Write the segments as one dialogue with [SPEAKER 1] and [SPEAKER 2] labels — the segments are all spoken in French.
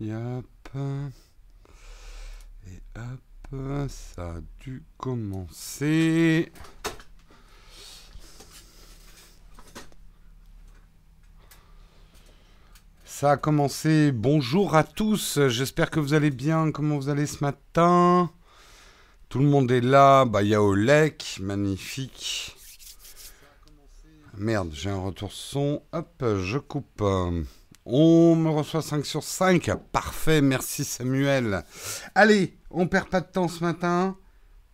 [SPEAKER 1] Yep. Et hop, ça a dû commencer. Ça a commencé. Bonjour à tous. J'espère que vous allez bien. Comment vous allez ce matin? Tout le monde est là. Bah, il y. Magnifique. Merde, j'ai un retour son. Hop, je coupe. On me reçoit 5 sur 5. Parfait, merci Samuel. Allez, on perd pas de temps ce matin.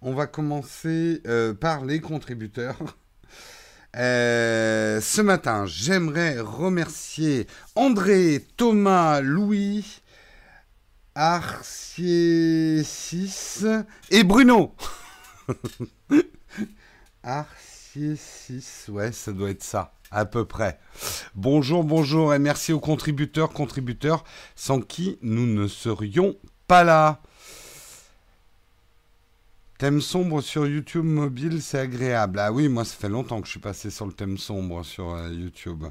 [SPEAKER 1] On va commencer euh, par les contributeurs. Euh, ce matin, j'aimerais remercier André, Thomas, Louis, Arciesis et Bruno. Arciesis, ouais, ça doit être ça, à peu près. Bonjour, bonjour et merci aux contributeurs, contributeurs, sans qui nous ne serions pas là. Thème sombre sur YouTube mobile, c'est agréable. Ah oui, moi, ça fait longtemps que je suis passé sur le thème sombre sur euh, YouTube.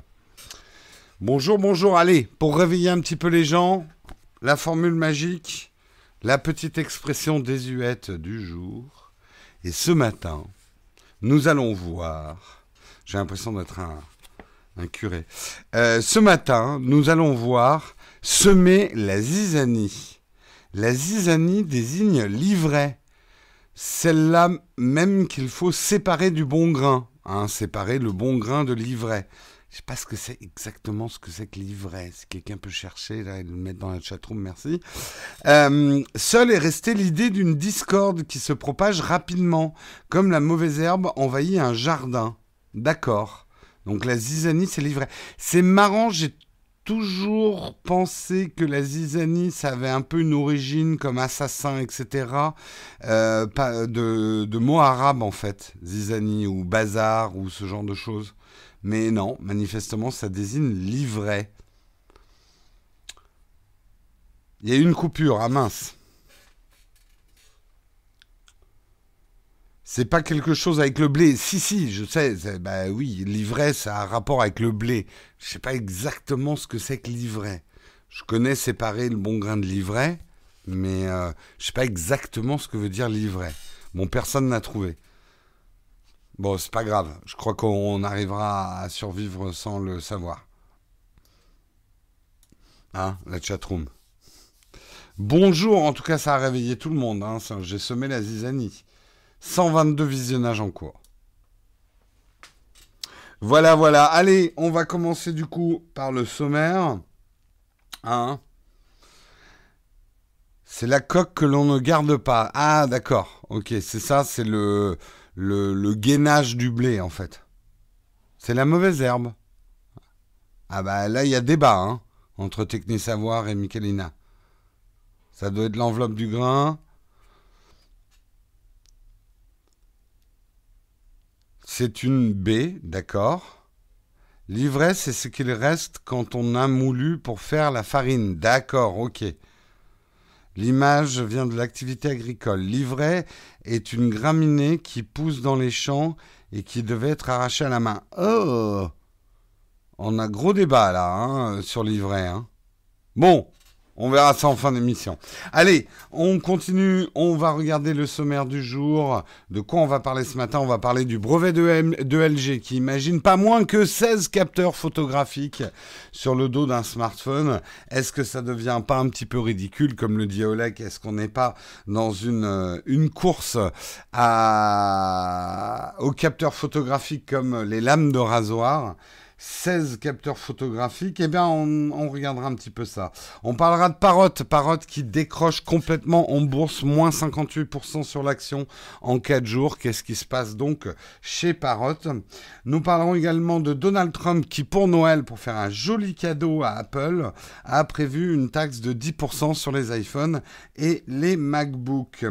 [SPEAKER 1] Bonjour, bonjour. Allez, pour réveiller un petit peu les gens, la formule magique, la petite expression désuète du jour. Et ce matin, nous allons voir. J'ai l'impression d'être un, un curé. Euh, ce matin, nous allons voir semer la zizanie. La zizanie désigne l'ivraie celle-là même qu'il faut séparer du bon grain, hein, séparer le bon grain de l'ivraie. Je sais pas ce que c'est exactement ce que c'est que l'ivraie. Si quelqu'un peut chercher là et le mettre dans la chatroom, merci. Euh, seule est restée l'idée d'une discorde qui se propage rapidement, comme la mauvaise herbe envahit un jardin. D'accord. Donc la zizanie, c'est l'ivraie. C'est marrant, j'ai toujours pensé que la zizanie, ça avait un peu une origine comme assassin, etc. Euh, de, mots arabes, en fait. Zizanie ou bazar ou ce genre de choses. Mais non, manifestement, ça désigne livret. Il y a une coupure, ah mince. C'est pas quelque chose avec le blé. Si, si, je sais. Bah oui, ça a un rapport avec le blé. Je sais pas exactement ce que c'est que l'ivraie. Je connais séparer le bon grain de l'ivraie, mais euh, je sais pas exactement ce que veut dire l'ivraie. Bon, personne n'a trouvé. Bon, c'est pas grave. Je crois qu'on arrivera à survivre sans le savoir. Hein, la chatroom. Bonjour, en tout cas, ça a réveillé tout le monde. Hein. J'ai semé la zizanie. 122 visionnages en cours. Voilà, voilà. Allez, on va commencer du coup par le sommaire. Hein c'est la coque que l'on ne garde pas. Ah, d'accord. Ok, c'est ça, c'est le, gainage du blé, en fait. C'est la mauvaise herbe. Ah bah là, il y a débat, hein, entre Technisavoir et Michelina. Ça doit être l'enveloppe du grain. C'est une baie, d'accord. L'ivraie, c'est ce qu'il reste quand on a moulu pour faire la farine. D'accord, ok. L'image vient de l'activité agricole. L'ivraie est une graminée qui pousse dans les champs et qui devait être arrachée à la main. Oh On a gros débat là hein, sur l'ivraie. Hein. Bon, on verra ça en fin d'émission. Allez, on continue. On va regarder le sommaire du jour. De quoi on va parler ce matin? On va parler du brevet de, LG qui imagine pas moins que 16 capteurs photographiques sur le dos d'un smartphone. Est-ce que ça devient pas un petit peu ridicule, comme le dit Oleg? Est-ce qu'on n'est pas dans une, euh, course aux capteurs photographiques comme les lames de rasoir? 16 capteurs photographiques, eh bien, on, regardera un petit peu ça. On parlera de Parrot, Parrot qui décroche complètement en bourse, moins 58% sur l'action en 4 jours. Qu'est-ce qui se passe donc chez Parrot Nous parlerons également de Donald Trump qui, pour Noël, pour faire un joli cadeau à Apple, a prévu une taxe de 10% sur les iPhones et les MacBooks.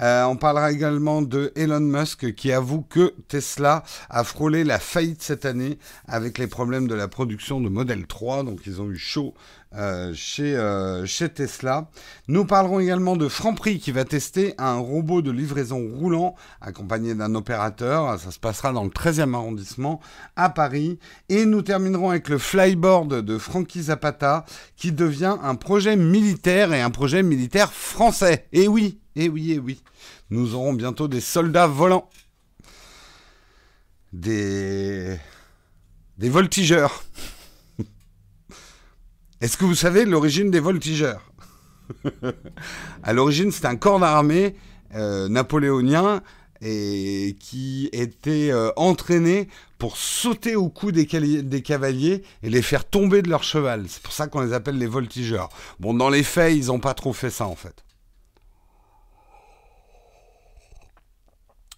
[SPEAKER 1] Euh, on parlera également de Elon Musk qui avoue que Tesla a frôlé la faillite cette année avec les les problèmes de la production de Model 3, donc ils ont eu chaud euh, chez, euh, chez Tesla. Nous parlerons également de Franprix qui va tester un robot de livraison roulant accompagné d'un opérateur. Ça se passera dans le 13e arrondissement à Paris. Et nous terminerons avec le flyboard de Frankie Zapata qui devient un projet militaire et un projet militaire français. Et oui, et oui, et oui. Nous aurons bientôt des soldats volants. Des... Des voltigeurs. Est-ce que vous savez l'origine des voltigeurs? À l'origine, c'est un corps d'armée euh, napoléonien et qui était euh, entraîné pour sauter au cou des, des, cavaliers et les faire tomber de leur cheval. C'est pour ça qu'on les appelle les voltigeurs. Bon, dans les faits, ils n'ont pas trop fait ça en fait.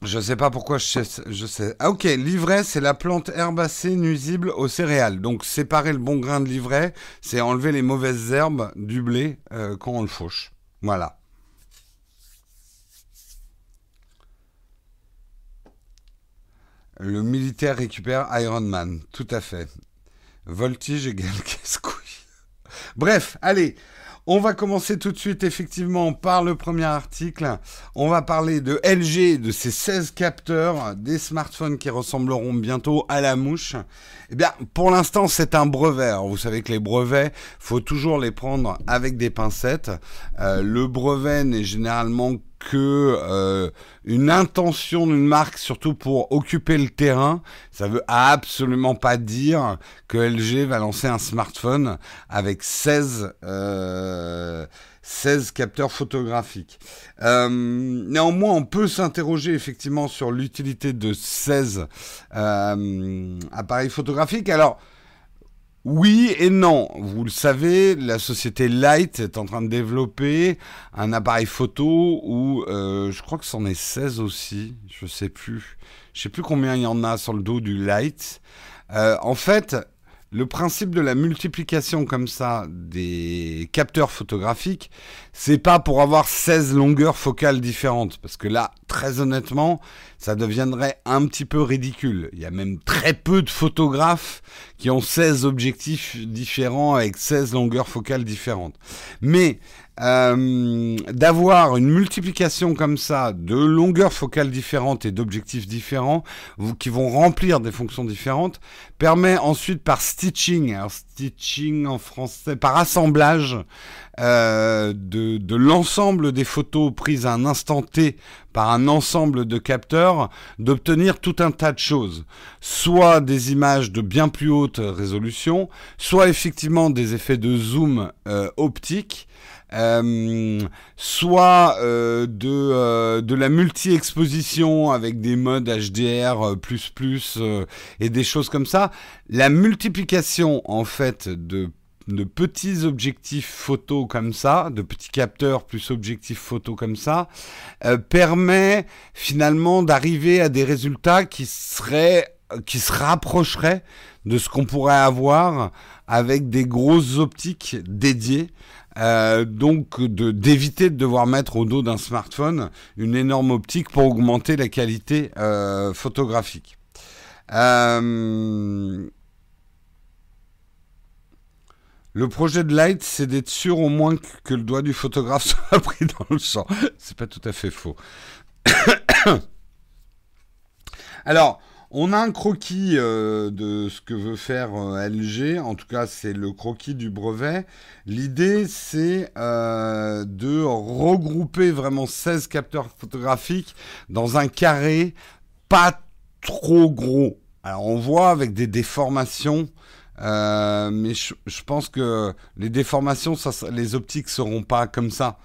[SPEAKER 1] Je sais pas pourquoi je sais. Je sais. Ah, ok, l'ivraie, c'est la plante herbacée nuisible aux céréales. Donc séparer le bon grain de l'ivraie, c'est enlever les mauvaises herbes du blé euh, quand on le fauche. Voilà. Le militaire récupère Iron Man, tout à fait. Voltige égale casse-couille. Bref, allez, on va commencer tout de suite effectivement par le premier article. On va parler de LG, de ses 16 capteurs, des smartphones qui ressembleront bientôt à la mouche. Eh bien, pour l'instant, c'est un brevet. vous savez que les brevets, faut toujours les prendre avec des pincettes. Euh, le brevet n'est généralement que euh, une intention d'une marque, surtout pour occuper le terrain, ça veut absolument pas dire que LG va lancer un smartphone avec 16, 16 euh, capteurs photographiques. Euh, néanmoins, on peut s'interroger effectivement sur l'utilité de 16 appareils photographiques. Alors, oui et non. Vous le savez, la société Light est en train de développer un appareil photo où euh, je crois que c'en est 16 aussi. Je sais plus. Je sais plus combien il y en a sur le dos du Light. Euh, en fait, le principe de la multiplication comme ça des capteurs photographiques, c'est pas pour avoir 16 longueurs focales différentes. Parce que là, très honnêtement, ça deviendrait un petit peu ridicule. Il y a même très peu de photographes qui ont 16 objectifs différents avec 16 longueurs focales différentes. Mais euh, d'avoir une multiplication comme ça de longueurs focales différentes et d'objectifs différents qui vont remplir des fonctions différentes permet ensuite par stitching, alors stitching en français, par assemblage euh, de, l'ensemble des photos prises à un instant T par un ensemble de capteurs d'obtenir tout un tas de choses. Soit des images de bien plus haute résolution, soit effectivement des effets de zoom euh, optique, soit euh, de, euh, de la multi-exposition avec des modes HDR et des choses comme ça. La multiplication en fait de de petits objectifs photo comme ça, de petits capteurs plus objectifs photo comme ça, permet finalement d'arriver à des résultats qui seraient, qui se rapprocheraient de ce qu'on pourrait avoir avec des grosses optiques dédiées euh, donc d'éviter de, devoir mettre au dos d'un smartphone une énorme optique pour augmenter la qualité euh, photographique. Euh, le projet de Light, c'est d'être sûr au moins que, que, le doigt du photographe soit pris dans le champ. C'est pas tout à fait faux. Alors, on a un croquis euh, de ce que veut faire euh, LG, en tout cas c'est le croquis du brevet. L'idée c'est euh, de regrouper vraiment 16 capteurs photographiques dans un carré pas trop gros. Alors on voit avec des déformations, mais je, pense que les déformations, les optiques seront pas comme ça,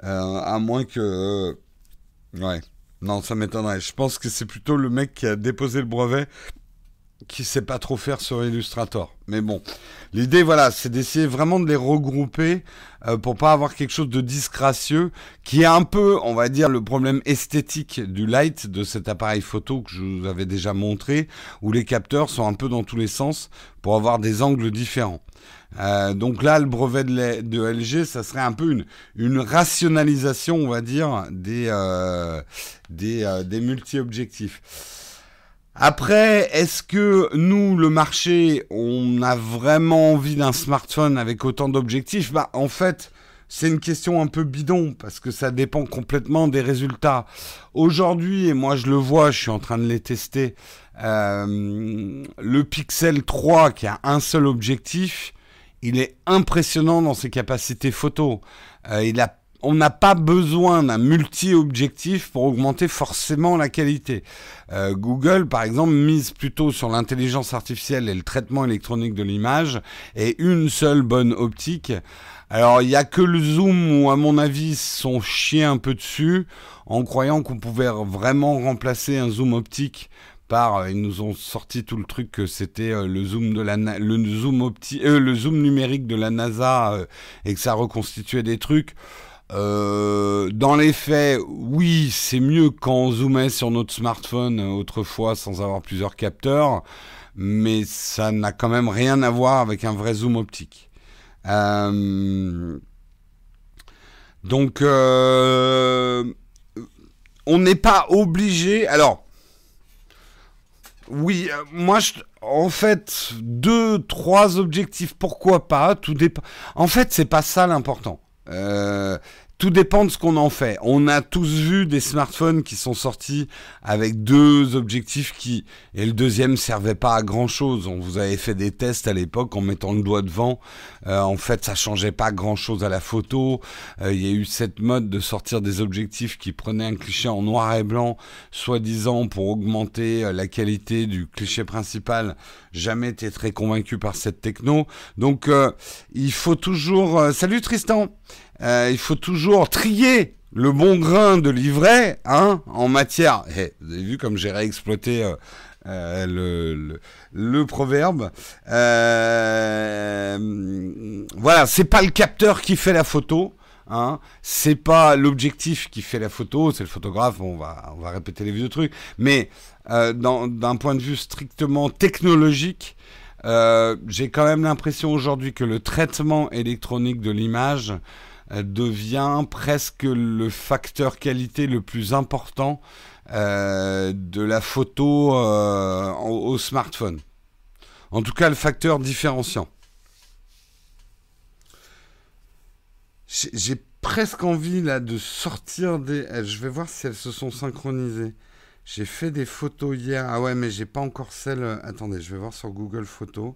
[SPEAKER 1] à moins que... ouais. Non, ça m'étonnerait. Je pense que c'est plutôt le mec qui a déposé le brevet qui sait pas trop faire sur Illustrator. Mais bon, l'idée, voilà, c'est d'essayer vraiment de les regrouper euh, pour pas avoir quelque chose de disgracieux, qui est un peu, on va dire, le problème esthétique du light de cet appareil photo que je vous avais déjà montré, où les capteurs sont un peu dans tous les sens pour avoir des angles différents. Euh, donc là, le brevet de, LG, ça serait un peu une, rationalisation, on va dire, des, euh, des, des multi-objectifs. Après, est-ce que nous, le marché, on a vraiment envie d'un smartphone avec autant d'objectifs? Bah, en fait, c'est une question un peu bidon parce que ça dépend complètement des résultats. Aujourd'hui, et moi je le vois, je suis en train de les tester, euh, le Pixel 3 qui a un seul objectif, il est impressionnant dans ses capacités photo. Euh, on n'a pas besoin d'un multi-objectif pour augmenter forcément la qualité. Euh, Google, par exemple, mise plutôt sur l'intelligence artificielle et le traitement électronique de l'image et une seule bonne optique. Alors, il n'y a que le zoom où, à mon avis, sont chiés un peu dessus en croyant qu'on pouvait vraiment remplacer un zoom optique par euh, ils nous ont sorti tout le truc que c'était euh, le zoom de la le zoom optique le zoom numérique de la NASA et que ça reconstituait des trucs euh, dans les faits, oui, c'est mieux quand on zoomait sur notre smartphone euh, autrefois sans avoir plusieurs capteurs, mais ça n'a quand même rien à voir avec un vrai zoom optique. Euh, donc, on n'est pas obligé. Alors, oui, moi, je, en fait, deux, trois objectifs, pourquoi pas Tout dépend. En fait, c'est pas ça l'important. Euh, tout dépend de ce qu'on en fait. On a tous vu des smartphones qui sont sortis avec deux objectifs qui et le deuxième servait pas à grand chose. On vous avait fait des tests à l'époque en mettant le doigt devant. Euh, en fait, ça changeait pas grand chose à la photo. Euh, il y a eu cette mode de sortir des objectifs qui prenaient un cliché en noir et blanc, soi-disant pour augmenter euh, la qualité du cliché principal. Jamais été très convaincu par cette techno. Donc, il faut toujours. Salut Tristan. Euh, il faut toujours trier le bon grain de livret hein, en matière. Eh, vous avez vu comme j'ai réexploité euh, euh, le, le, proverbe. voilà, c'est pas le capteur qui fait la photo. Hein, c'est pas l'objectif qui fait la photo, c'est le photographe. on va on va répéter les vieux trucs, mais d'un point de vue strictement technologique, j'ai quand même l'impression aujourd'hui que le traitement électronique de l'image devient presque le facteur qualité le plus important euh, de la photo euh, au, smartphone. En tout cas, le facteur différenciant. J'ai presque envie là de sortir des. Je vais voir si elles se sont synchronisées. J'ai fait des photos hier. Ah ouais, mais j'ai pas encore celle. Attendez, je vais voir sur Google Photos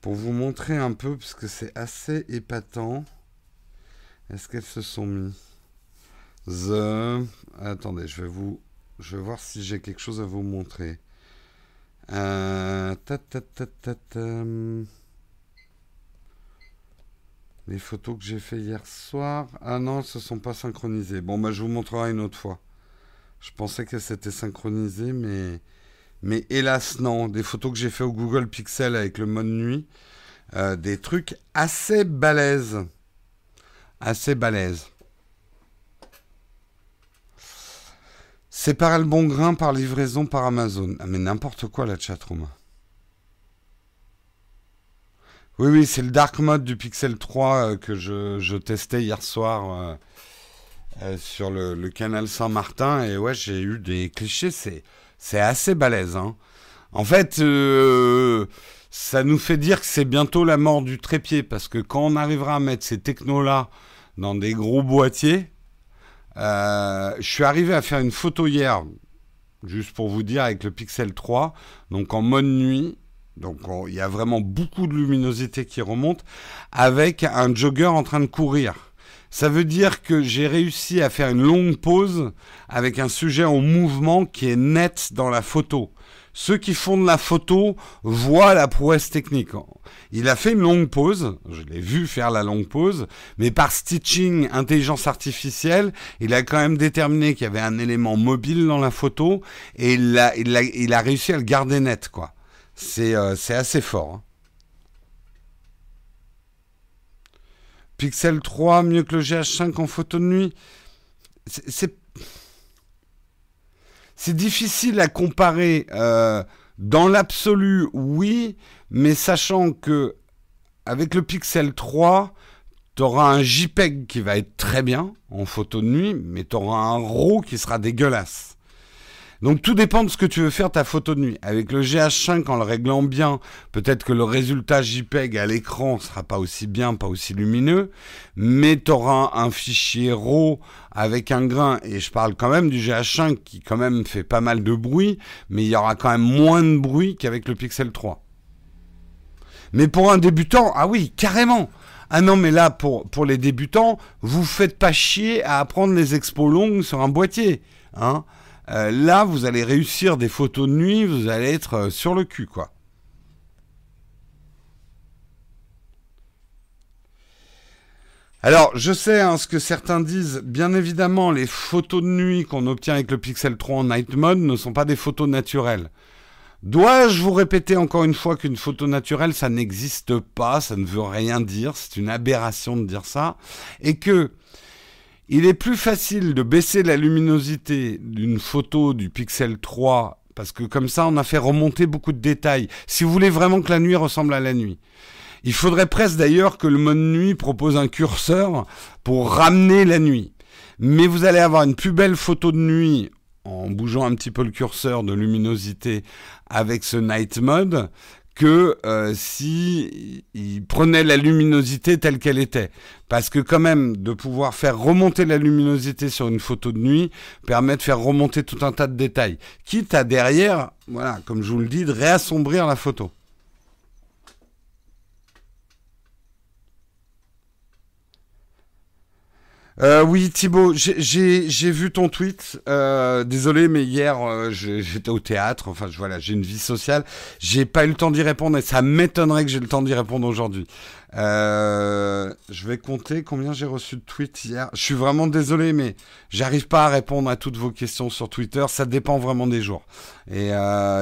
[SPEAKER 1] pour vous montrer un peu parce que c'est assez épatant. Est-ce qu'elles se sont mis The... Attendez, je vais vous... Je vais voir si j'ai quelque chose à vous montrer. Euh... Les photos que j'ai fait hier soir. Ah non, elles se sont pas synchronisées. Bon, bah, je vous montrerai une autre fois. Je pensais qu'elles s'étaient synchronisées, mais... Mais hélas, non. Des photos que j'ai fait au Google Pixel avec le mode nuit. Euh, des trucs assez balèzes assez balèze. Séparer le bon grain par livraison par Amazon. Ah, mais n'importe quoi la chatroom. Oui, oui, c'est le dark mode du Pixel 3 euh, que je, testais hier soir euh, euh, sur le, canal Saint-Martin. Et ouais, j'ai eu des clichés. C'est, c'est assez balèze. Hein. En fait, ça nous fait dire que c'est bientôt la mort du trépied. Parce que quand on arrivera à mettre ces technos-là dans des gros boîtiers. Euh, je suis arrivé à faire une photo hier, juste pour vous dire, avec le Pixel 3, donc en mode nuit. Donc il y a vraiment beaucoup de luminosité qui remonte, avec un jogger en train de courir. Ça veut dire que j'ai réussi à faire une longue pause avec un sujet en mouvement qui est net dans la photo. Ceux qui font de la photo voient la prouesse technique. Il a fait une longue pause, je l'ai vu faire la longue pause, mais par stitching intelligence artificielle, il a quand même déterminé qu'il y avait un élément mobile dans la photo et il a, réussi à le garder net, quoi. C'est euh, assez fort. Hein. Pixel 3 mieux que le GH5 en photo de nuit. C'est c'est difficile à comparer. Euh, dans l'absolu, oui, mais sachant que avec le Pixel 3, tu auras un JPEG qui va être très bien en photo de nuit, mais tu auras un RAW qui sera dégueulasse. Donc tout dépend de ce que tu veux faire ta photo de nuit. Avec le GH5 en le réglant bien, peut-être que le résultat JPEG à l'écran sera pas aussi bien, pas aussi lumineux, mais tu auras un fichier RAW avec un grain, et je parle quand même du GH5 qui quand même fait pas mal de bruit, mais il y aura quand même moins de bruit qu'avec le Pixel 3. Mais pour un débutant, ah oui, carrément. Ah non, mais là, pour, pour les débutants, vous faites pas chier à apprendre les expos longues sur un boîtier. Hein euh, là, vous allez réussir des photos de nuit, vous allez être euh, sur le cul, quoi. Alors, je sais hein, ce que certains disent. Bien évidemment, les photos de nuit qu'on obtient avec le Pixel 3 en Night Mode ne sont pas des photos naturelles. Dois-je vous répéter encore une fois qu'une photo naturelle, ça n'existe pas, ça ne veut rien dire, c'est une aberration de dire ça, et que il est plus facile de baisser la luminosité d'une photo du Pixel 3 parce que comme ça on a fait remonter beaucoup de détails. Si vous voulez vraiment que la nuit ressemble à la nuit. Il faudrait presque d'ailleurs que le mode nuit propose un curseur pour ramener la nuit. Mais vous allez avoir une plus belle photo de nuit en bougeant un petit peu le curseur de luminosité avec ce night mode que euh, si il prenait la luminosité telle qu'elle était. Parce que quand même, de pouvoir faire remonter la luminosité sur une photo de nuit permet de faire remonter tout un tas de détails. Quitte à derrière, voilà, comme je vous le dis, de réassombrir la photo. Euh, oui, Thibaut, j'ai vu ton tweet. Euh, désolé, mais hier, euh, j'étais au théâtre. Enfin, voilà, j'ai une vie sociale. J'ai pas eu le temps d'y répondre et ça m'étonnerait que j'ai le temps d'y répondre aujourd'hui. Je vais compter combien j'ai reçu de tweets hier. Je suis vraiment désolé, mais j'arrive pas à répondre à toutes vos questions sur Twitter. Ça dépend vraiment des jours. Et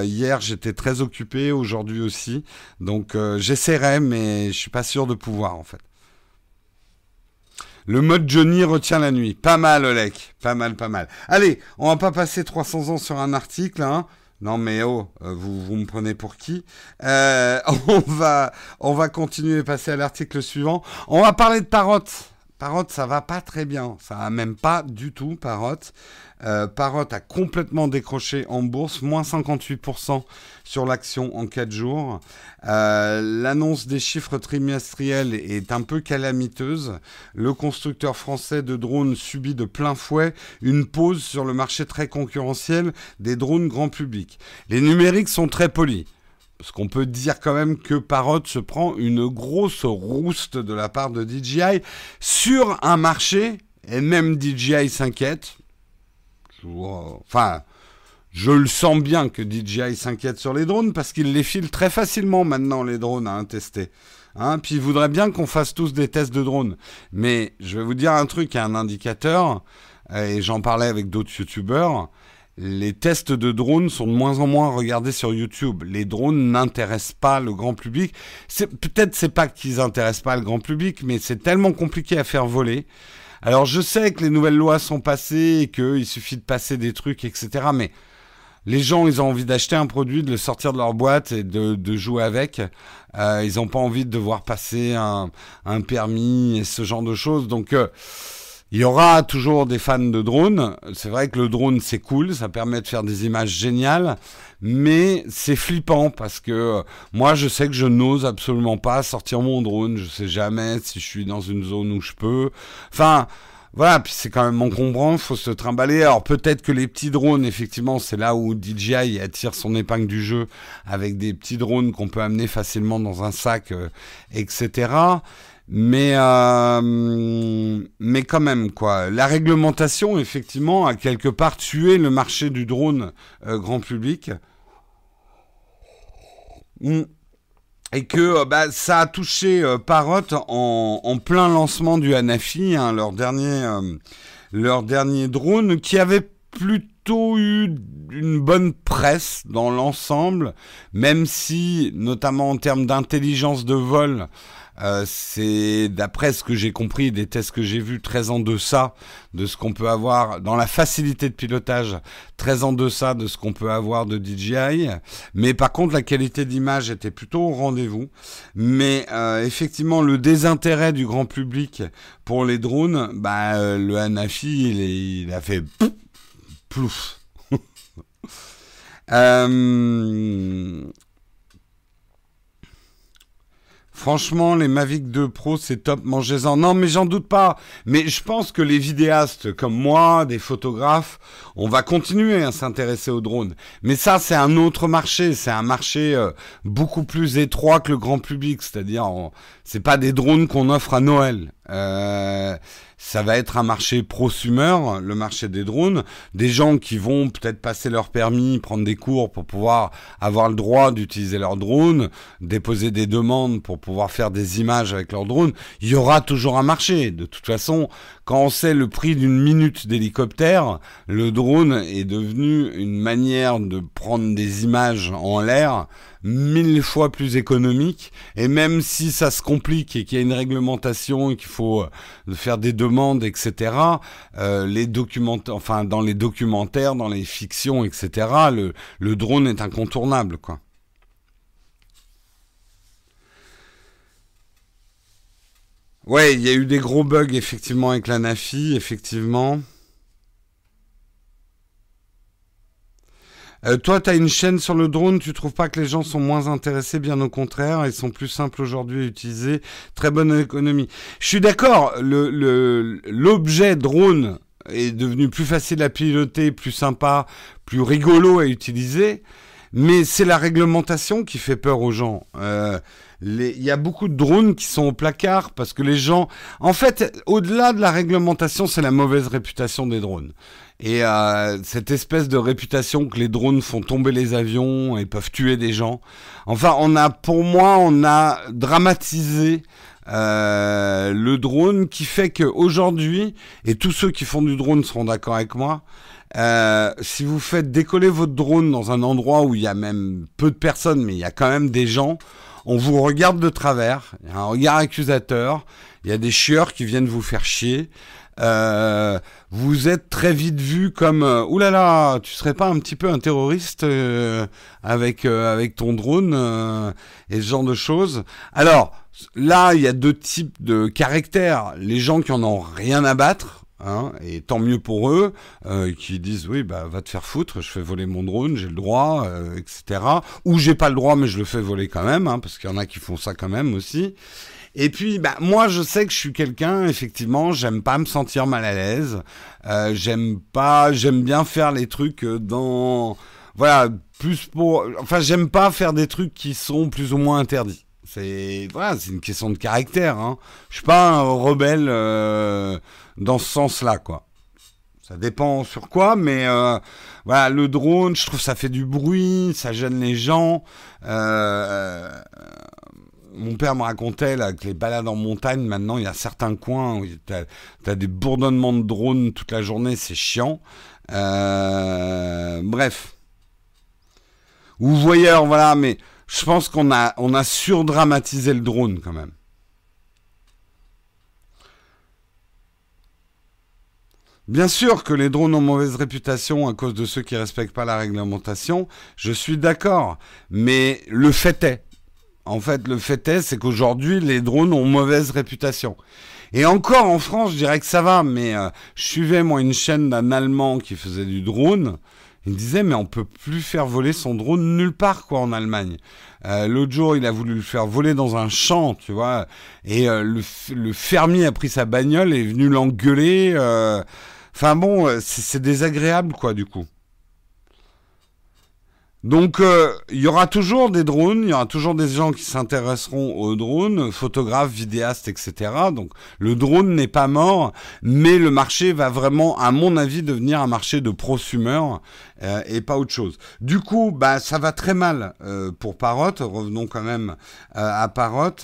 [SPEAKER 1] hier, j'étais très occupé, aujourd'hui aussi. Donc, j'essaierai, mais je suis pas sûr de pouvoir, en fait. Le mode Johnny retient la nuit. Pas mal, Olek. Pas mal, pas mal. Allez, on va pas passer 300 ans sur un article. Hein. Non mais oh, euh, vous, me prenez pour qui? Euh, on, va, on va continuer et passer à l'article suivant. On va parler de Parrot. Parrot, ça va pas très bien. Ça va même pas du tout, Parrot. Euh, Parrot a complètement décroché en bourse, moins 58% sur l'action en 4 jours. Euh, l'annonce des chiffres trimestriels est un peu calamiteuse. Le constructeur français de drones subit de plein fouet une pause sur le marché très concurrentiel des drones grand public. Les numériques sont très polis. Parce qu'on peut dire quand même que Parrot se prend une grosse rouste de la part de DJI sur un marché, et même DJI s'inquiète. Enfin, je le sens bien que DJI s'inquiète sur les drones parce qu'il les file très facilement maintenant, les drones, à tester. Hein, puis il voudrait bien qu'on fasse tous des tests de drones. Mais je vais vous dire un truc, un indicateur, et j'en parlais avec d'autres youtubeurs, les tests de drones sont de moins en moins regardés sur YouTube. Les drones n'intéressent pas le grand public. Peut-être c'est pas qu'ils intéressent pas le grand public, mais c'est tellement compliqué à faire voler alors je sais que les nouvelles lois sont passées et qu'il suffit de passer des trucs, etc. Mais les gens, ils ont envie d'acheter un produit, de le sortir de leur boîte et de, jouer avec. Euh, ils n'ont pas envie de devoir passer un, permis et ce genre de choses. Donc euh, il y aura toujours des fans de drones. C'est vrai que le drone, c'est cool, ça permet de faire des images géniales, mais c'est flippant parce que euh, moi, je sais que je n'ose absolument pas sortir mon drone. Je sais jamais si je suis dans une zone où je peux. Enfin, voilà, puis c'est quand même encombrant, faut se trimballer. Alors peut-être que les petits drones, effectivement, c'est là où DJI attire son épingle du jeu avec des petits drones qu'on peut amener facilement dans un sac, euh, etc. Mais, euh, mais quand même, quoi. La réglementation, effectivement, a quelque part tué le marché du drone euh, grand public. Mm. Et que euh, bah, ça a touché Parrot en, plein lancement du Hanafi, hein, leur, dernier, leur dernier drone, qui avait plutôt eu une bonne presse dans l'ensemble, même si, notamment en termes d'intelligence de vol, euh, c'est d'après ce que j'ai compris des tests que j'ai vus très en deçà de ce qu'on peut avoir dans la facilité de pilotage, très en deçà de ce qu'on peut avoir de DJI. Mais par contre, la qualité d'image était plutôt au rendez-vous. Mais euh, effectivement, le désintérêt du grand public pour les drones, bah, euh, le Hanafi, il, a fait plouf. Franchement, les Mavic 2 Pro, c'est top, mangez-en. Non, mais j'en doute pas. Mais je pense que les vidéastes comme moi, des photographes, on va continuer à s'intéresser aux drones. Mais ça, c'est un autre marché. C'est un marché euh, beaucoup plus étroit que le grand public. C'est-à-dire, c'est pas des drones qu'on offre à Noël. Euh, ça va être un marché prosumer, le marché des drones, des gens qui vont peut-être passer leur permis, prendre des cours pour pouvoir avoir le droit d'utiliser leur drone, déposer des demandes pour pouvoir faire des images avec leur drone. Il y aura toujours un marché. De toute façon, quand on sait le prix d'une minute d'hélicoptère, le drone est devenu une manière de prendre des images en l'air mille fois plus économique. Et même si ça se complique et qu'il y a une réglementation et qu'il faut euh, faire des demandes, etc., euh, les enfin dans les documentaires, dans les fictions, etc., le, le drone est incontournable, quoi. Ouais, il y a eu des gros bugs effectivement avec la Nafi, effectivement. Euh, toi, tu as une chaîne sur le drone, tu trouves pas que les gens sont moins intéressés, bien au contraire, ils sont plus simples aujourd'hui à utiliser, très bonne économie. Je suis d'accord, l'objet le, drone est devenu plus facile à piloter, plus sympa, plus rigolo à utiliser, mais c'est la réglementation qui fait peur aux gens. Euh, il y a beaucoup de drones qui sont au placard parce que les gens, en fait, au-delà de la réglementation, c'est la mauvaise réputation des drones. Et euh, cette espèce de réputation que les drones font tomber les avions et peuvent tuer des gens. Enfin, on a, pour moi, on a dramatisé euh, le drone qui fait qu'aujourd'hui, et tous ceux qui font du drone seront d'accord avec moi, euh, si vous faites décoller votre drone dans un endroit où il y a même peu de personnes, mais il y a quand même des gens, on vous regarde de travers, il y a un regard accusateur, il y a des chieurs qui viennent vous faire chier. Euh, vous êtes très vite vu comme euh, oulala, là là, tu serais pas un petit peu un terroriste euh, avec avec ton drone et ce genre de choses. Alors là, il y a deux types de caractères. Les gens qui en ont rien à battre. Hein, et tant mieux pour eux, qui disent oui, bah va te faire foutre, je fais voler mon drone, j'ai le droit, etc. Ou j'ai pas le droit, mais je le fais voler quand même, hein, parce qu'il y en a qui font ça quand même aussi. Et puis, bah, moi, je sais que je suis quelqu'un, effectivement, j'aime pas me sentir mal à l'aise. Euh, j'aime pas, j'aime bien faire les trucs dans, voilà, plus pour, enfin, j'aime pas faire des trucs qui sont plus ou moins interdits. C'est, voilà, c'est une question de caractère. Hein. Je suis pas un rebelle euh, dans ce sens-là, quoi. Ça dépend sur quoi, mais euh, voilà, le drone, je trouve ça fait du bruit, ça gêne les gens. Euh, mon père me racontait là, que les balades en montagne, maintenant, il y a certains coins où tu as, des bourdonnements de drones toute la journée, c'est chiant. Euh, bref. Ou voyeur, voilà, mais je pense qu'on a, on a surdramatisé le drone quand même. Bien sûr que les drones ont mauvaise réputation à cause de ceux qui respectent pas la réglementation, je suis d'accord, mais le fait est, en fait, le fait est, c'est qu'aujourd'hui, les drones ont mauvaise réputation. Et encore en France, je dirais que ça va, mais euh, je suivais moi une chaîne d'un Allemand qui faisait du drone. Il disait, mais on peut plus faire voler son drone nulle part, quoi, en Allemagne. Euh, L'autre jour, il a voulu le faire voler dans un champ, tu vois, et euh, le, le, fermier a pris sa bagnole et est venu l'engueuler. Euh. Enfin bon, c'est désagréable, quoi, du coup. Donc euh, il y aura toujours des drones, il y aura toujours des gens qui s'intéresseront aux drones, photographes, vidéastes, etc. Donc le drone n'est pas mort, mais le marché va vraiment, à mon avis, devenir un marché de prosumeurs euh, et pas autre chose. Du coup, bah ça va très mal euh, pour Parrot. Revenons quand même à Parrot.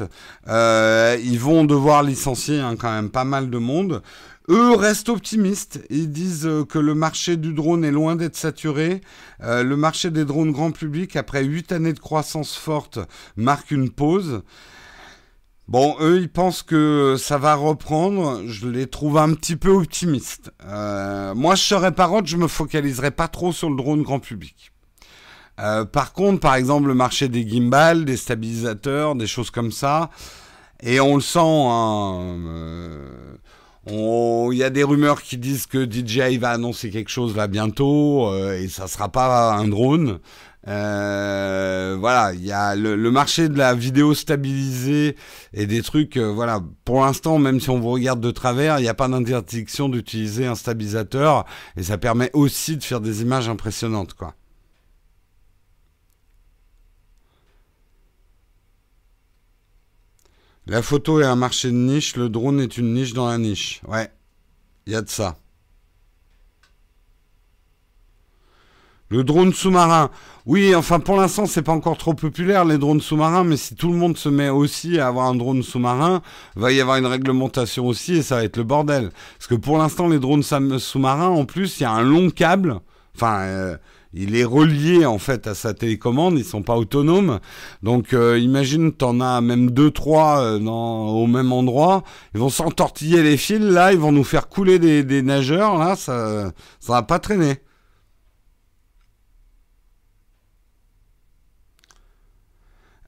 [SPEAKER 1] ils vont devoir licencier hein, quand même pas mal de monde. Eux restent optimistes. Ils disent euh, que le marché du drone est loin d'être saturé. Euh, le marché des drones grand public, après huit années de croissance forte, marque une pause. Bon, eux, ils pensent que ça va reprendre. Je les trouve un petit peu optimistes. Euh, moi, je serais parotte, je me focaliserais pas trop sur le drone grand public. par contre, par exemple, le marché des gimbals, des stabilisateurs, des choses comme ça, et on le sent, hein, Il y a des rumeurs qui disent que DJI va annoncer quelque chose là bientôt euh, et ça sera pas un drone. Euh, voilà, il y a le, marché de la vidéo stabilisée et des trucs. Euh, voilà, pour l'instant, même si on vous regarde de travers, il n'y a pas d'interdiction d'utiliser un stabilisateur et ça permet aussi de faire des images impressionnantes, quoi. La photo est un marché de niche, le drone est une niche dans la niche. Ouais, il y a de ça. Le drone sous-marin. Oui, enfin pour l'instant c'est pas encore trop populaire les drones sous-marins, mais si tout le monde se met aussi à avoir un drone sous-marin, va y avoir une réglementation aussi et ça va être le bordel. Parce que pour l'instant les drones sous-marins, en plus il y a un long câble. Enfin, euh, il est relié en fait à sa télécommande, ils sont pas autonomes. Donc euh, imagine, t'en as même deux, trois euh, au même endroit. Ils vont s'entortiller les fils là, ils vont nous faire couler des, des nageurs là, ça, ça va pas traîner.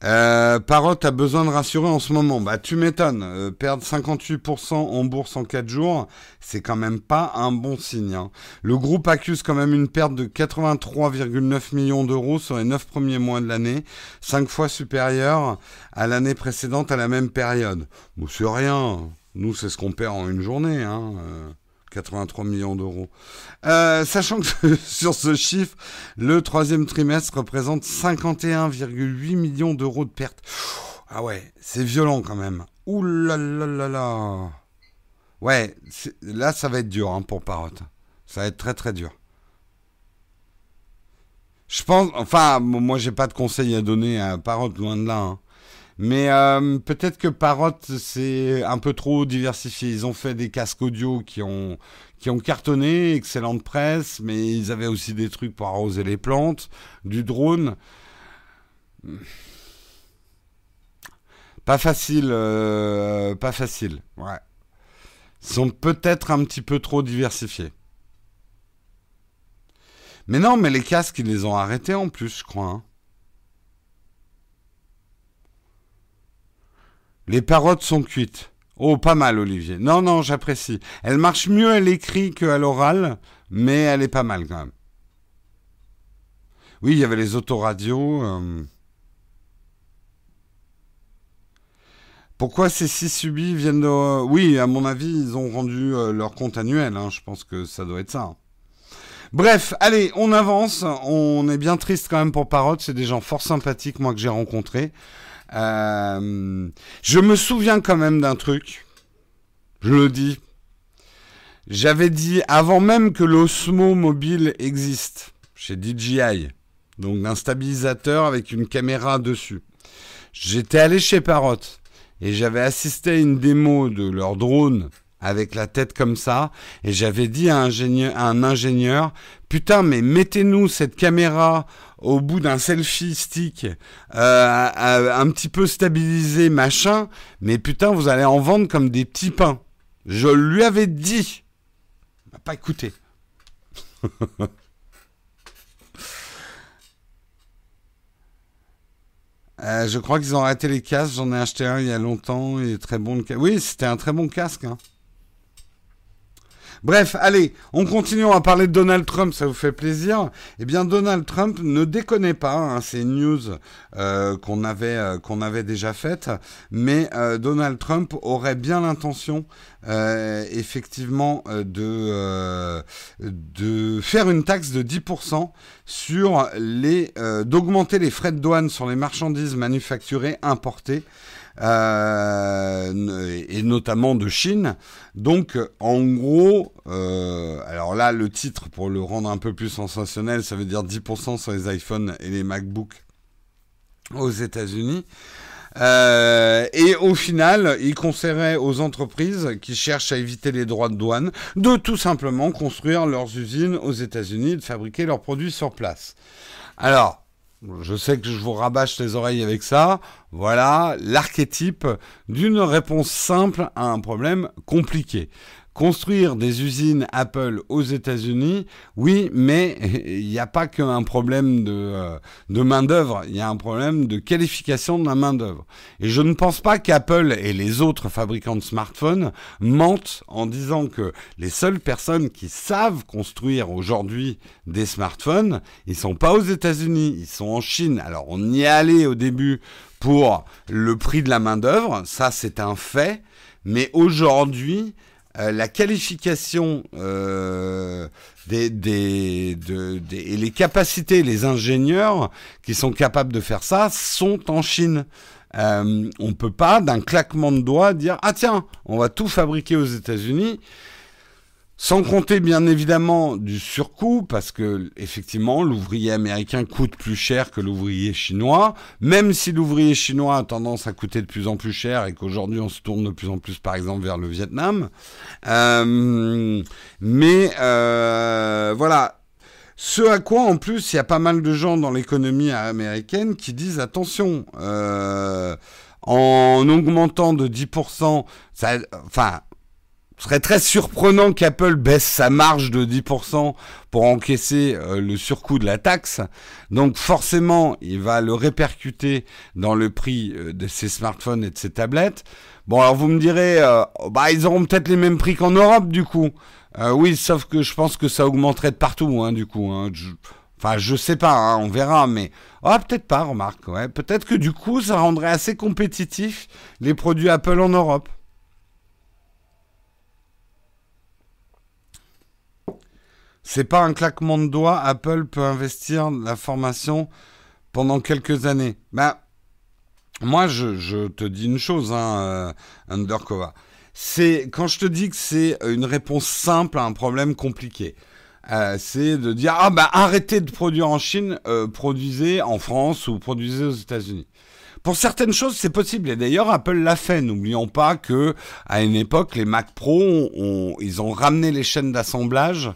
[SPEAKER 1] Euh, Parotte a besoin de rassurer en ce moment. Bah, tu m'étonnes. Euh, perdre 58% en bourse en 4 jours, c'est quand même pas un bon signe. Hein. Le groupe accuse quand même une perte de 83,9 millions d'euros sur les 9 premiers mois de l'année, 5 fois supérieure à l'année précédente à la même période. Bon, c'est rien. Nous, c'est ce qu'on perd en une journée. Hein. Euh. 83 millions d'euros. Euh, sachant que sur ce chiffre, le troisième trimestre représente 51,8 millions d'euros de pertes. Ah ouais, c'est violent quand même. Ouh là là là là. Ouais, là ça va être dur hein, pour Parrot. Ça va être très très dur. Je pense, enfin, moi j'ai pas de conseils à donner à Parrot, loin de là. Hein. Mais euh, peut-être que Parrot, c'est un peu trop diversifié. Ils ont fait des casques audio qui ont, qui ont cartonné, excellente presse, mais ils avaient aussi des trucs pour arroser les plantes, du drone. Pas facile, euh, pas facile, ouais. Ils sont peut-être un petit peu trop diversifiés. Mais non, mais les casques, ils les ont arrêtés en plus, je crois. Hein. Les parottes sont cuites. Oh, pas mal, Olivier. Non, non, j'apprécie. Elle marche mieux à l'écrit qu'à l'oral, mais elle est pas mal quand même. Oui, il y avait les autoradios. Euh. Pourquoi ces six subis viennent de... Oui, à mon avis, ils ont rendu euh, leur compte annuel. Hein. Je pense que ça doit être ça. Bref, allez, on avance. On est bien triste quand même pour Parotte. C'est des gens fort sympathiques, moi, que j'ai rencontrés. Euh, je me souviens quand même d'un truc. Je le dis. J'avais dit avant même que l'Osmo mobile existe chez DJI, donc un stabilisateur avec une caméra dessus. J'étais allé chez Parrot et j'avais assisté à une démo de leur drone avec la tête comme ça et j'avais dit à un ingénieur putain mais mettez-nous cette caméra au bout d'un selfie stick euh, un petit peu stabilisé machin mais putain vous allez en vendre comme des petits pains je lui avais dit il m'a pas écouté euh, je crois qu'ils ont arrêté les casques. J'en ai acheté un il y a longtemps. Il est très bon. Oui, c'était un très bon casque. Hein. Bref, allez, on continue à parler de Donald Trump, ça vous fait plaisir. Eh bien, Donald Trump ne déconnait pas, hein, c'est une news euh, qu'on avait euh, qu'on avait déjà faite, mais euh, Donald Trump aurait bien l'intention, effectivement, de de faire une taxe de 10% sur les d'augmenter les frais de douane sur les marchandises manufacturées importées. Euh, et notamment de Chine. Donc, en gros, euh, alors là, le titre, pour le rendre un peu plus sensationnel, ça veut dire 10% sur les iPhones et les MacBooks aux États-Unis. Euh, et au final, il conseillerait aux entreprises qui cherchent à éviter les droits de douane de tout simplement construire leurs usines aux États-Unis, de fabriquer leurs produits sur place. Alors, je sais que je vous rabâche les oreilles avec ça. Voilà l'archétype d'une réponse simple à un problème compliqué. Construire des usines Apple aux États-Unis, oui, mais il n'y a pas qu'un problème de, euh, de main-d'œuvre, il y a un problème de qualification de la main-d'œuvre. Et je ne pense pas qu'Apple et les autres fabricants de smartphones mentent en disant que les seules personnes qui savent construire aujourd'hui des smartphones, ils sont pas aux États-Unis, ils sont en Chine. Alors on y est allé au début pour le prix de la main-d'œuvre, ça c'est un fait, mais aujourd'hui, euh, la qualification euh, des, des, et les capacités, les ingénieurs qui sont capables de faire ça sont en Chine. Euh, on ne peut pas, d'un claquement de doigts, dire Ah tiens, on va tout fabriquer aux États-Unis. Sans compter bien évidemment du surcoût, parce que effectivement l'ouvrier américain coûte plus cher que l'ouvrier chinois, même si l'ouvrier chinois a tendance à coûter de plus en plus cher et qu'aujourd'hui on se tourne de plus en plus par exemple vers le Vietnam. Euh, mais euh, voilà. Ce à quoi en plus il y a pas mal de gens dans l'économie américaine qui disent attention, euh, en augmentant de 10%, ça, enfin serait très surprenant qu'Apple baisse sa marge de 10% pour encaisser euh, le surcoût de la taxe. Donc forcément, il va le répercuter dans le prix euh, de ses smartphones et de ses tablettes. Bon, alors vous me direz, euh, bah ils auront peut-être les mêmes prix qu'en Europe du coup. oui, sauf que je pense que ça augmenterait de partout, hein, du coup. Hein. Enfin, je sais pas, hein, on verra, mais ah peut-être pas, remarque. Ouais, peut-être que du coup, ça rendrait assez compétitif les produits Apple en Europe. C'est pas un claquement de doigts, Apple peut investir la formation pendant quelques années. Ben, moi, je, te dis une chose, hein, euh. C'est quand je te dis que c'est une réponse simple à un problème compliqué. Euh, c'est de dire ah bah arrêtez de produire en Chine, euh, produisez en France ou produisez aux États-Unis. Pour certaines choses, c'est possible. Et d'ailleurs, Apple l'a fait. N'oublions pas que à une époque, les Mac Pro, ils ont ramené les chaînes d'assemblage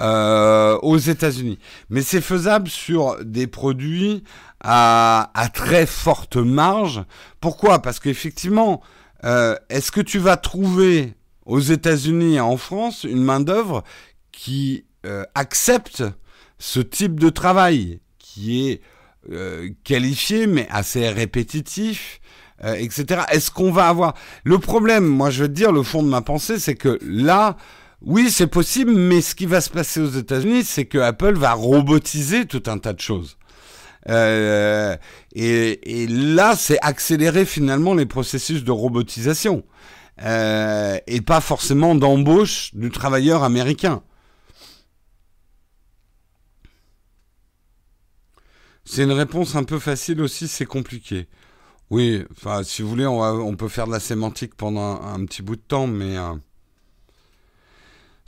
[SPEAKER 1] euh, aux États-Unis. Mais c'est faisable sur des produits à, très forte marge. Pourquoi? Parce qu'effectivement, euh, est-ce que tu vas trouver aux États-Unis et en France une main-d'œuvre qui euh, accepte ce type de travail qui est qualifié mais assez répétitif etc. Est-ce qu'on va avoir? Le problème Moi, je veux te dire, le fond de ma pensée, c'est que là, oui, c'est possible, mais ce qui va se passer aux États-Unis, c'est que Apple va robotiser tout un tas de choses. Euh, et, là, c'est accélérer finalement les processus de robotisation euh, et pas forcément d'embauche du travailleur américain. C'est une réponse un peu facile aussi, c'est compliqué. Oui, enfin, si vous voulez, on, peut faire de la sémantique pendant un, petit bout de temps, mais euh,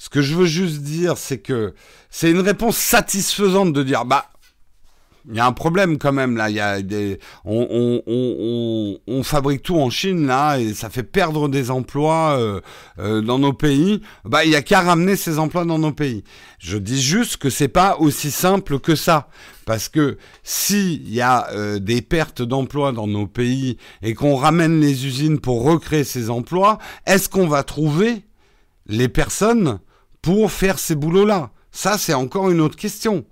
[SPEAKER 1] ce que je veux juste dire, c'est que c'est une réponse satisfaisante de dire, bah, il y a un problème quand même là. Y a on, fabrique tout en Chine là et ça fait perdre des emplois euh, euh, dans nos pays. Bah, il y a qu'à ramener ces emplois dans nos pays. Je dis juste que c'est pas aussi simple que ça, parce que s'il y a euh, des pertes d'emplois dans nos pays et qu'on ramène les usines pour recréer ces emplois, est-ce qu'on va trouver les personnes pour faire ces boulots-là Ça, c'est encore une autre question.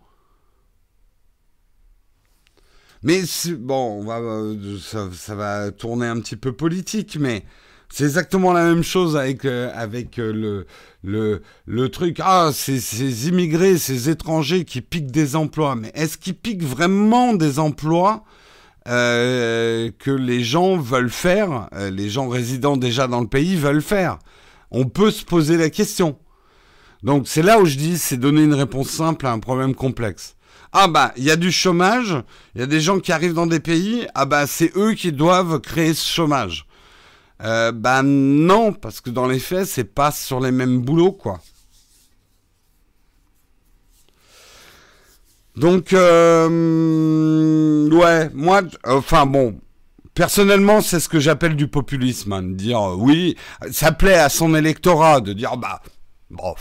[SPEAKER 1] Mais bon, on euh, ça, va tourner un petit peu politique, mais c'est exactement la même chose avec, euh, euh, le, truc. Ah, c'est ces immigrés, ces étrangers qui piquent des emplois. Mais est-ce qu'ils piquent vraiment des emplois que les gens veulent faire, les gens résidant déjà dans le pays veulent faire? On peut se poser la question. Donc c'est là où je dis, c'est donner une réponse simple à un problème complexe. Ah bah, il y a du chômage, il y a des gens qui arrivent dans des pays, ah bah c'est eux qui doivent créer ce chômage. Euh, bah non, parce que dans les faits, c'est pas sur les mêmes boulots, quoi. Donc, euh, ouais, moi, enfin bon, personnellement, c'est ce que j'appelle du populisme, hein, de dire, euh, oui, ça plaît à son électorat de dire, bah, bon,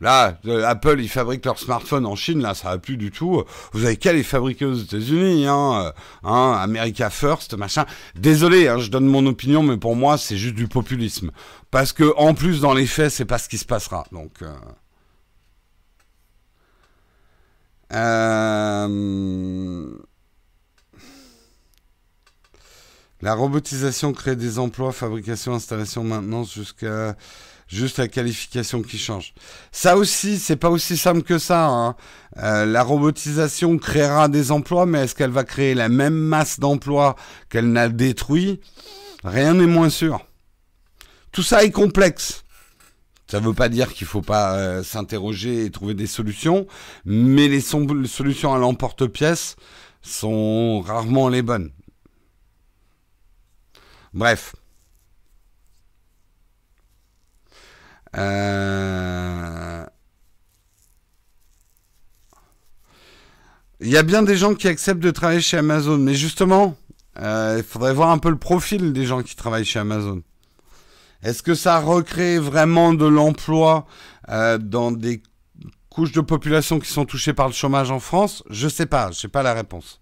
[SPEAKER 1] Là, euh, Apple, ils fabriquent leurs smartphones en Chine, là, ça va plus du tout. Vous avez qu'à les fabriquer aux États-Unis, hein, hein, America First, machin. Désolé, hein, je donne mon opinion, mais pour moi, c'est juste du populisme. Parce que, en plus, dans les faits, c'est pas ce qui se passera. Donc. Euh... Euh... La robotisation crée des emplois, fabrication, installation, maintenance, jusqu'à juste la qualification qui change. Ça aussi, c'est pas aussi simple que ça. Hein. Euh, la robotisation créera des emplois, mais est-ce qu'elle va créer la même masse d'emplois qu'elle n'a détruit Rien n'est moins sûr. Tout ça est complexe. Ça ne veut pas dire qu'il ne faut pas euh, s'interroger et trouver des solutions, mais les solutions à l'emporte-pièce sont rarement les bonnes. Bref. Euh, il y a bien des gens qui acceptent de travailler chez Amazon, mais justement, euh, il faudrait voir un peu le profil des gens qui travaillent chez Amazon. Est-ce que ça recrée vraiment de l'emploi euh, dans des couches de population qui sont touchées par le chômage en France? Je sais pas, je sais pas la réponse.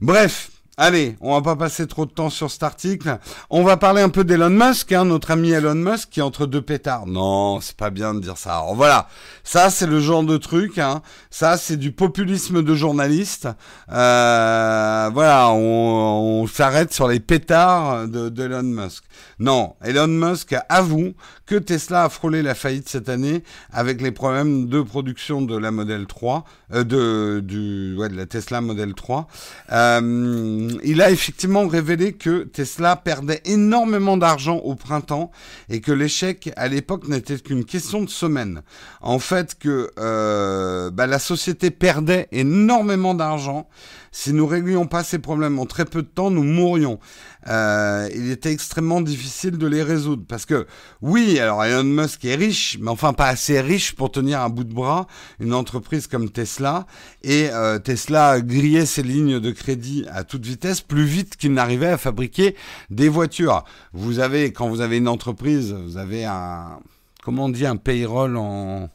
[SPEAKER 1] Bref, Allez, on va pas passer trop de temps sur cet article. On va parler un peu d'Elon Musk, hein, notre ami Elon Musk, qui est entre deux pétards. Non, c'est pas bien de dire ça. Voilà, ça c'est le genre de truc. Hein. Ça c'est du populisme de journaliste. Euh, voilà, on, s'arrête sur les pétards de d'Elon Musk. Non, Elon Musk avoue que Tesla a frôlé la faillite cette année avec les problèmes de production de la Model 3, euh, de, du, ouais, de la Tesla Model 3. Euh, il a effectivement révélé que Tesla perdait énormément d'argent au printemps et que l'échec à l'époque n'était qu'une question de semaine. En fait, que euh, bah, la société perdait énormément d'argent si nous réglions pas ces problèmes en très peu de temps, nous mourrions. Euh, il était extrêmement difficile de les résoudre. Parce que, oui, alors Elon Musk est riche, mais enfin pas assez riche pour tenir un bout de bras une entreprise comme Tesla. Et euh, Tesla grillait ses lignes de crédit à toute vitesse, plus vite qu'il n'arrivait à fabriquer des voitures. Vous avez, quand vous avez une entreprise, vous avez un, comment on dit, un payroll en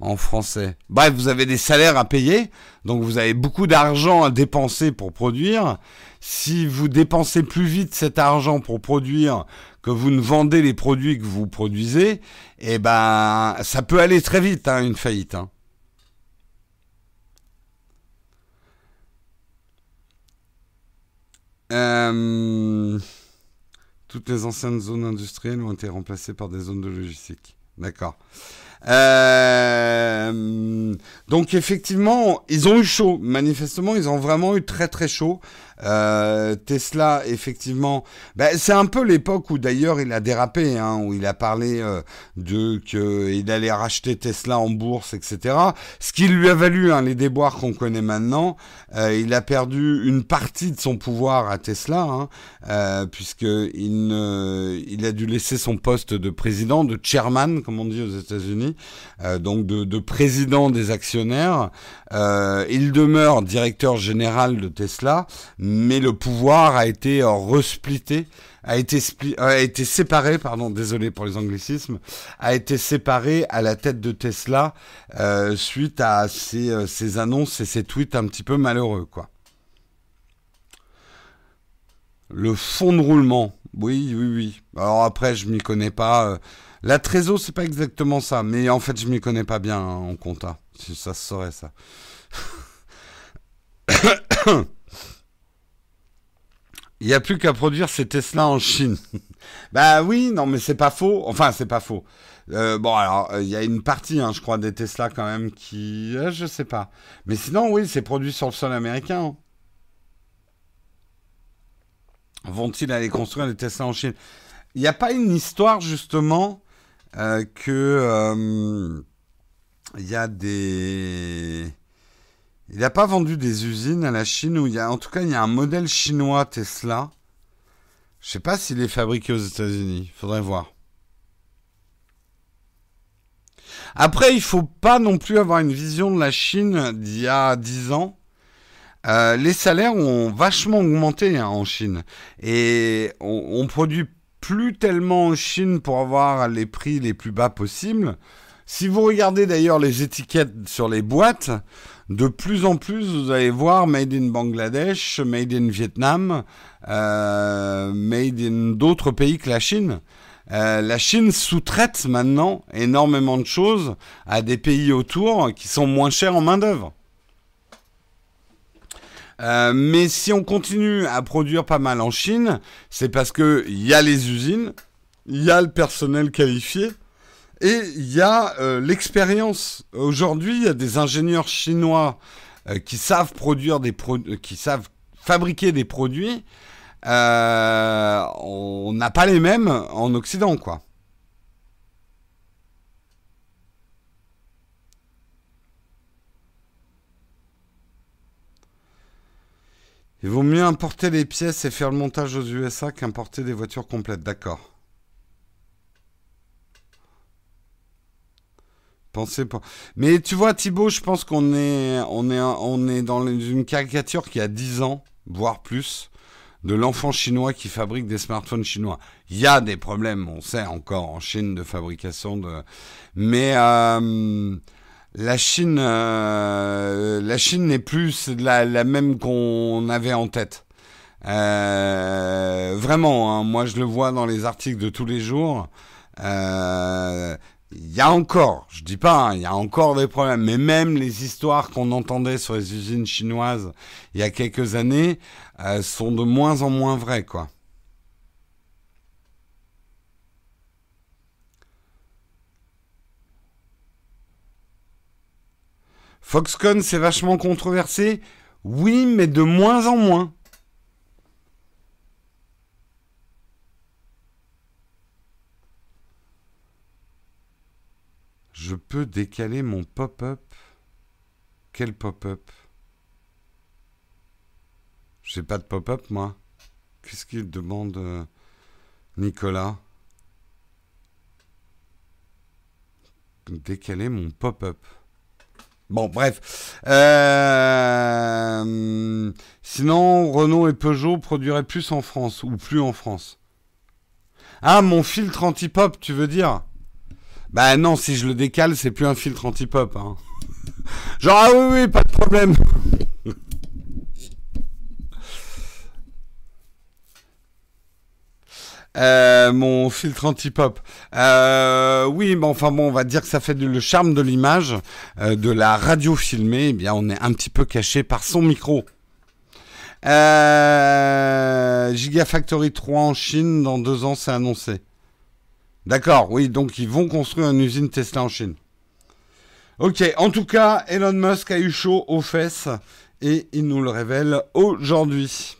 [SPEAKER 1] en français? Bref, vous avez des salaires à payer, donc vous avez beaucoup d'argent à dépenser pour produire. Si vous dépensez plus vite cet argent pour produire que vous ne vendez les produits que vous produisez, eh ben, ça peut aller très vite, hein, une faillite. Hein. Euh, toutes les anciennes zones industrielles ont été remplacées par des zones de logistique. D'accord. Euh, donc effectivement, ils ont eu chaud. Manifestement, ils ont vraiment eu très très chaud. Euh, Tesla, effectivement, ben, c'est un peu l'époque où d'ailleurs il a dérapé, hein, où il a parlé euh, de qu'il allait racheter Tesla en bourse, etc. Ce qui lui a valu hein, les déboires qu'on connaît maintenant. Euh, il a perdu une partie de son pouvoir à Tesla, hein, puisque il, a dû laisser son poste de président, de chairman, comme on dit aux États-Unis, donc de, de, président des actionnaires. il demeure directeur général de Tesla le pouvoir a été euh, resplité, a été, euh, séparé, pardon, désolé pour les anglicismes, a été séparé à la tête de Tesla euh, suite à ces, annonces et ces tweets un petit peu malheureux, quoi. Le fond de roulement, oui, oui, oui. Alors après, je m'y connais pas. La trésor, c'est pas exactement ça, mais en fait, je m'y connais pas bien hein, en compta. Ça se saurait ça. Il n'y a plus qu'à produire ces Tesla en Chine. bah oui, non, mais c'est pas faux. Enfin, c'est pas faux. Euh, bon, alors, il y a une partie, hein, je crois, des Tesla quand même qui... Euh, je sais pas. Mais sinon, oui, c'est produit sur le sol américain. Hein. Vont-ils aller construire des Tesla en Chine? Il n'y a pas une histoire, justement, euh, que... Il y a des il n'a pas vendu des usines à la Chine où il y a, en tout cas, il y a un modèle chinois Tesla. Je sais pas s'il est fabriqué aux États-Unis. Faudrait voir. Après, il faut pas non plus avoir une vision de la Chine d'il y a 10 ans. Euh, les salaires ont vachement augmenté hein, en Chine et on, produit plus tellement en Chine pour avoir les prix les plus bas possibles. Si vous regardez d'ailleurs les étiquettes sur les boîtes, de plus en plus vous allez voir Made in Bangladesh, Made in Vietnam, euh, Made in d'autres pays que la Chine. Euh, la Chine sous-traite maintenant énormément de choses à des pays autour qui sont moins chers en main-d'œuvre. Euh, mais si on continue à produire pas mal en Chine, c'est parce qu'il y a les usines, il y a le personnel qualifié et il y a euh, l'expérience. Aujourd'hui, il y a des ingénieurs chinois qui savent produire des qui savent fabriquer des produits euh, on n'a pas les mêmes en Occident, quoi. Il vaut mieux importer les pièces et faire le montage aux USA qu'importer des voitures complètes, d'accord. Pensez. Mais tu vois, Thibaut, je pense qu'on est, on est, on est dans une caricature qui a 10 ans, voire plus de l'enfant chinois qui fabrique des smartphones chinois. Il y a des problèmes, on sait encore en Chine de fabrication de, mais euh, la Chine, euh, la Chine n'est plus la, même qu'on avait en tête. Euh, vraiment, hein, moi je le vois dans les articles de tous les jours. Il y a encore, je dis pas, hein, il y a encore des problèmes, mais même les histoires qu'on entendait sur les usines chinoises il y a quelques années euh, sont de moins en moins vraies, quoi. Foxconn, c'est vachement controversé. Oui, mais de moins en moins. Je peux décaler mon pop-up. Quel pop-up? J'ai pas de pop-up, moi. Qu'est-ce qu'il demande, euh, Nicolas? Décaler mon pop-up. Bon, bref. Euh, sinon, Renault et Peugeot produiraient plus en France ou plus en France. Ah, mon filtre anti-pop, tu veux dire? Bah non, si je le décale, c'est plus un filtre anti-pop. Hein. Genre, ah oui, oui, pas de problème. Euh, mon filtre anti-pop. Euh, oui, mais enfin bon, on va dire que ça fait le charme de l'image, euh, de la radio filmée. Eh bien, on est un petit peu caché par son micro. Gigafactory 3 en Chine, dans deux ans, c'est annoncé. D'accord, oui, donc ils vont construire une usine Tesla en Chine. Ok, en tout cas, Elon Musk a eu chaud aux fesses et il nous le révèle aujourd'hui.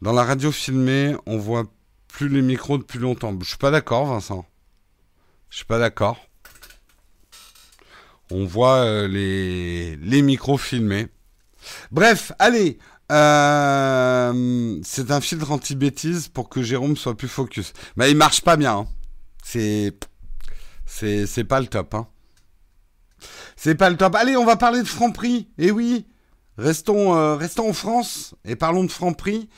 [SPEAKER 1] Dans la radio filmée, on voit plus les micros depuis longtemps. Je suis pas d'accord, Vincent. Je suis pas d'accord. On voit euh, les, les micros filmés. Bref, allez, euh, c'est un filtre anti-bêtise pour que Jérôme soit plus focus. Mais il marche pas bien. Hein. C'est, pas le top. Hein. C'est pas le top. Allez, on va parler de Franprix. Eh oui, restons, euh, en France et parlons de Franprix.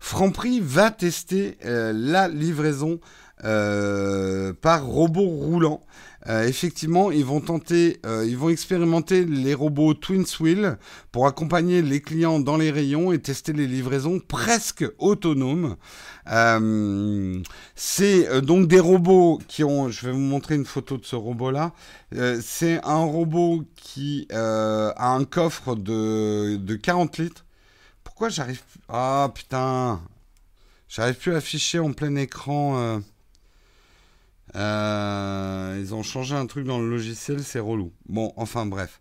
[SPEAKER 1] Franprix va tester euh, la livraison par robot roulant. Euh, effectivement, ils vont tenter, euh, ils vont expérimenter les robots Twin Wheel pour accompagner les clients dans les rayons et tester les livraisons presque autonomes. Euh, c'est donc des robots qui ont, je vais vous montrer une photo de ce robot-là. c'est un robot qui a un coffre de, de 40 litres. Pourquoi j'arrive... Ah putain J'arrive plus à afficher en plein écran... Euh, ils ont changé un truc dans le logiciel, c'est relou. Bon, enfin bref.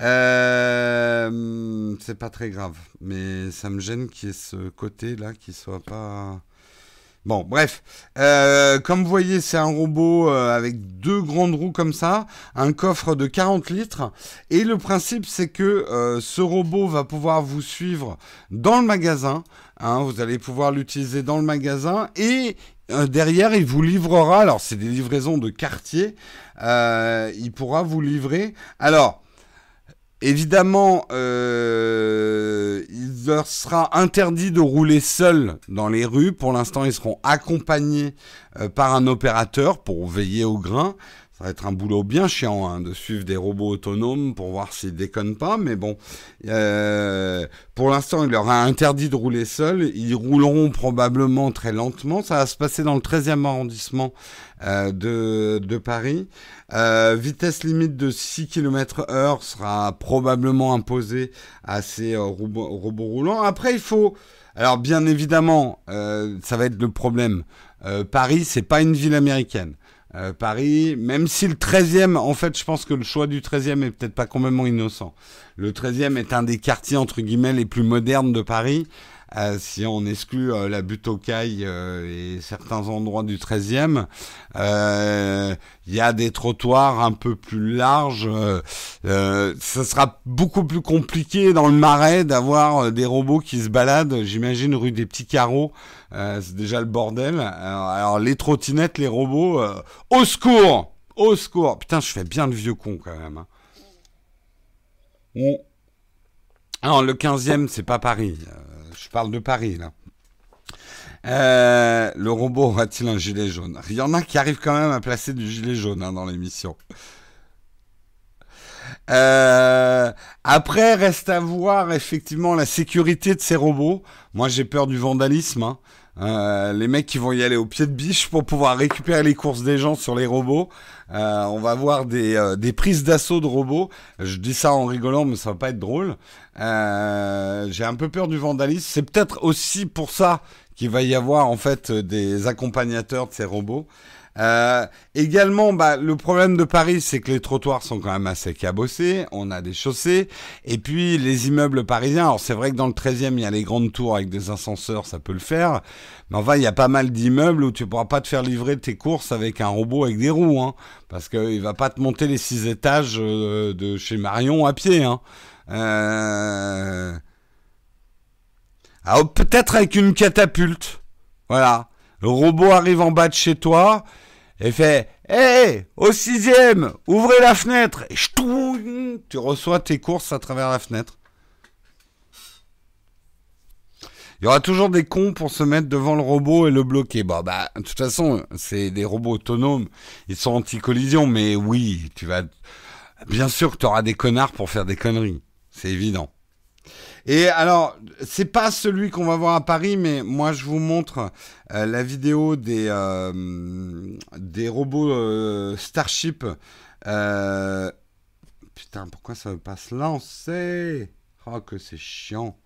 [SPEAKER 1] Euh, c'est pas très grave, mais ça me gêne qu'il y ait ce côté-là qui soit pas. Bon, bref. Euh, comme vous voyez, c'est un robot avec deux grandes roues comme ça, un coffre de 40 litres. Et le principe, c'est que ce robot va pouvoir vous suivre dans le magasin. Hein, vous allez pouvoir l'utiliser dans le magasin et euh, derrière, il vous livrera, alors c'est des livraisons de quartier, euh, il pourra vous livrer. Alors, évidemment, euh, il leur sera interdit de rouler seuls dans les rues. Pour l'instant, ils seront accompagnés par un opérateur pour veiller au grain. Ça va être un boulot bien chiant hein, de suivre des robots autonomes pour voir s'ils déconnent pas, mais bon, euh, pour l'instant, il leur a interdit de rouler seuls. Ils rouleront probablement très lentement. Ça va se passer dans le 13e arrondissement euh, de, de, Paris. Euh, vitesse limite de 6 km heure sera probablement imposée à ces euh, robots, robots, roulants. Après, il faut... Alors, bien évidemment, euh, ça va être le problème. Paris, c'est pas une ville américaine. Euh, Paris, même si le 13e, en fait, je pense que le choix du 13e est peut-être pas complètement innocent. Le 13e est un des quartiers, entre guillemets, les plus modernes de Paris. Euh, si on exclut euh, la butte aux cailles euh, et certains endroits du 13e, il y a des trottoirs un peu plus larges. ce sera beaucoup plus compliqué dans le marais d'avoir des robots qui se baladent, j'imagine, rue des Petits Carreaux. C'est déjà le bordel. Alors, les trottinettes, les robots, au secours Au secours Putain, je fais bien le vieux con quand même. Hein. Alors, le 15e, c'est pas Paris. Je parle de Paris, là. Euh, le robot aura-t-il un gilet jaune? Il y en a qui arrivent quand même à placer du gilet jaune hein, dans l'émission. Euh, après, reste à voir effectivement la sécurité de ces robots. Moi, j'ai peur du vandalisme. Hein. Euh, les mecs qui vont y aller au pied de biche pour pouvoir récupérer les courses des gens sur les robots. Euh, on va voir des, euh, des prises d'assaut de robots. Je dis ça en rigolant, mais ça va pas être drôle. J'ai un peu peur du vandalisme. C'est peut-être aussi pour ça qu'il va y avoir en fait des accompagnateurs de ces robots. Euh, également, bah, le problème de Paris, c'est que les trottoirs sont quand même assez cabossés. On a des chaussées. Et puis, les immeubles parisiens. Alors, c'est vrai que dans le 13e, il y a les grandes tours avec des ascenseurs, ça peut le faire. Mais enfin, il y a pas mal d'immeubles où tu pourras pas te faire livrer tes courses avec un robot avec des roues. Hein, parce qu'il va pas te monter les six étages euh, de chez Marion à pied. Hein. Euh... Alors, peut-être avec une catapulte. Voilà. Le robot arrive en bas de chez toi et fait Hé, au sixième, ouvrez la fenêtre. Et tu reçois tes courses à travers la fenêtre. Il y aura toujours des cons pour se mettre devant le robot et le bloquer. Bon, bah, de toute façon, c'est des robots autonomes. Ils sont anti-collision, mais oui, tu vas. Bien sûr que tu auras des connards pour faire des conneries. C'est évident. Et alors, c'est pas celui qu'on va voir à Paris, mais moi je vous montre euh, la vidéo des, euh, robots euh, Starship. Putain, pourquoi ça veut pas se lancer? Oh, que c'est chiant.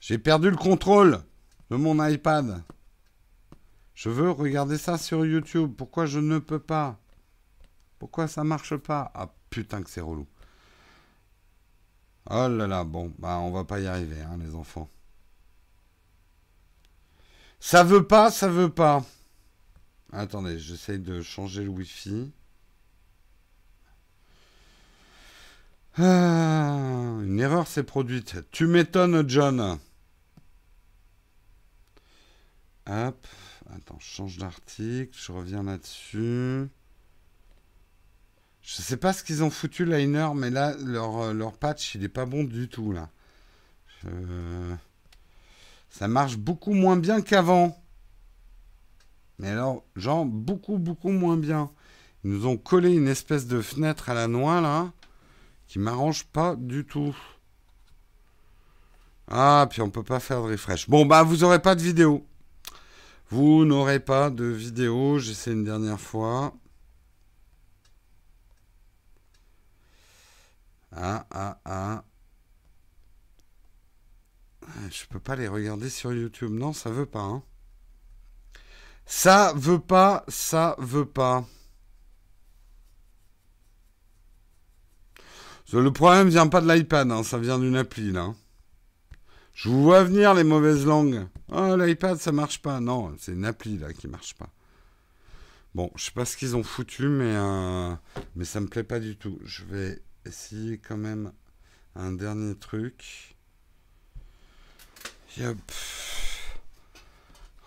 [SPEAKER 1] J'ai perdu le contrôle de mon iPad. Je veux regarder ça sur YouTube. Pourquoi je ne peux pas? Pourquoi ça marche pas? Ah putain que c'est relou. Oh là là, bon, bah on va pas y arriver, hein, les enfants. Ça veut pas, ça veut pas. Attendez, j'essaye de changer le Wi-Fi. Ah, une erreur s'est produite. Tu m'étonnes, John. Hop. Attends, je change d'article. Je reviens là-dessus. Je sais pas ce qu'ils ont foutu Liner, mais là, leur, euh, leur patch, il est pas bon du tout, là. Ça marche beaucoup moins bien qu'avant. Mais alors, genre, beaucoup, beaucoup moins bien. Ils nous ont collé une espèce de fenêtre à la noix, là, qui m'arrange pas du tout. Ah, puis on peut pas faire de refresh. Bon, bah, vous aurez pas de vidéo. Vous n'aurez pas de vidéo. J'essaie une dernière fois. Ah, ah, ah. Je peux pas les regarder sur YouTube. Non, ça veut pas. Hein. Ça veut pas, ça veut pas. Le problème vient pas de l'iPad, hein, ça vient d'une appli là. Je vous vois venir les mauvaises langues. Oh l'iPad ça marche pas. Non, c'est une appli là qui marche pas. Bon, je sais pas ce qu'ils ont foutu, mais euh, mais ça me plaît pas du tout. Je vais essayer quand même un dernier truc. Yep.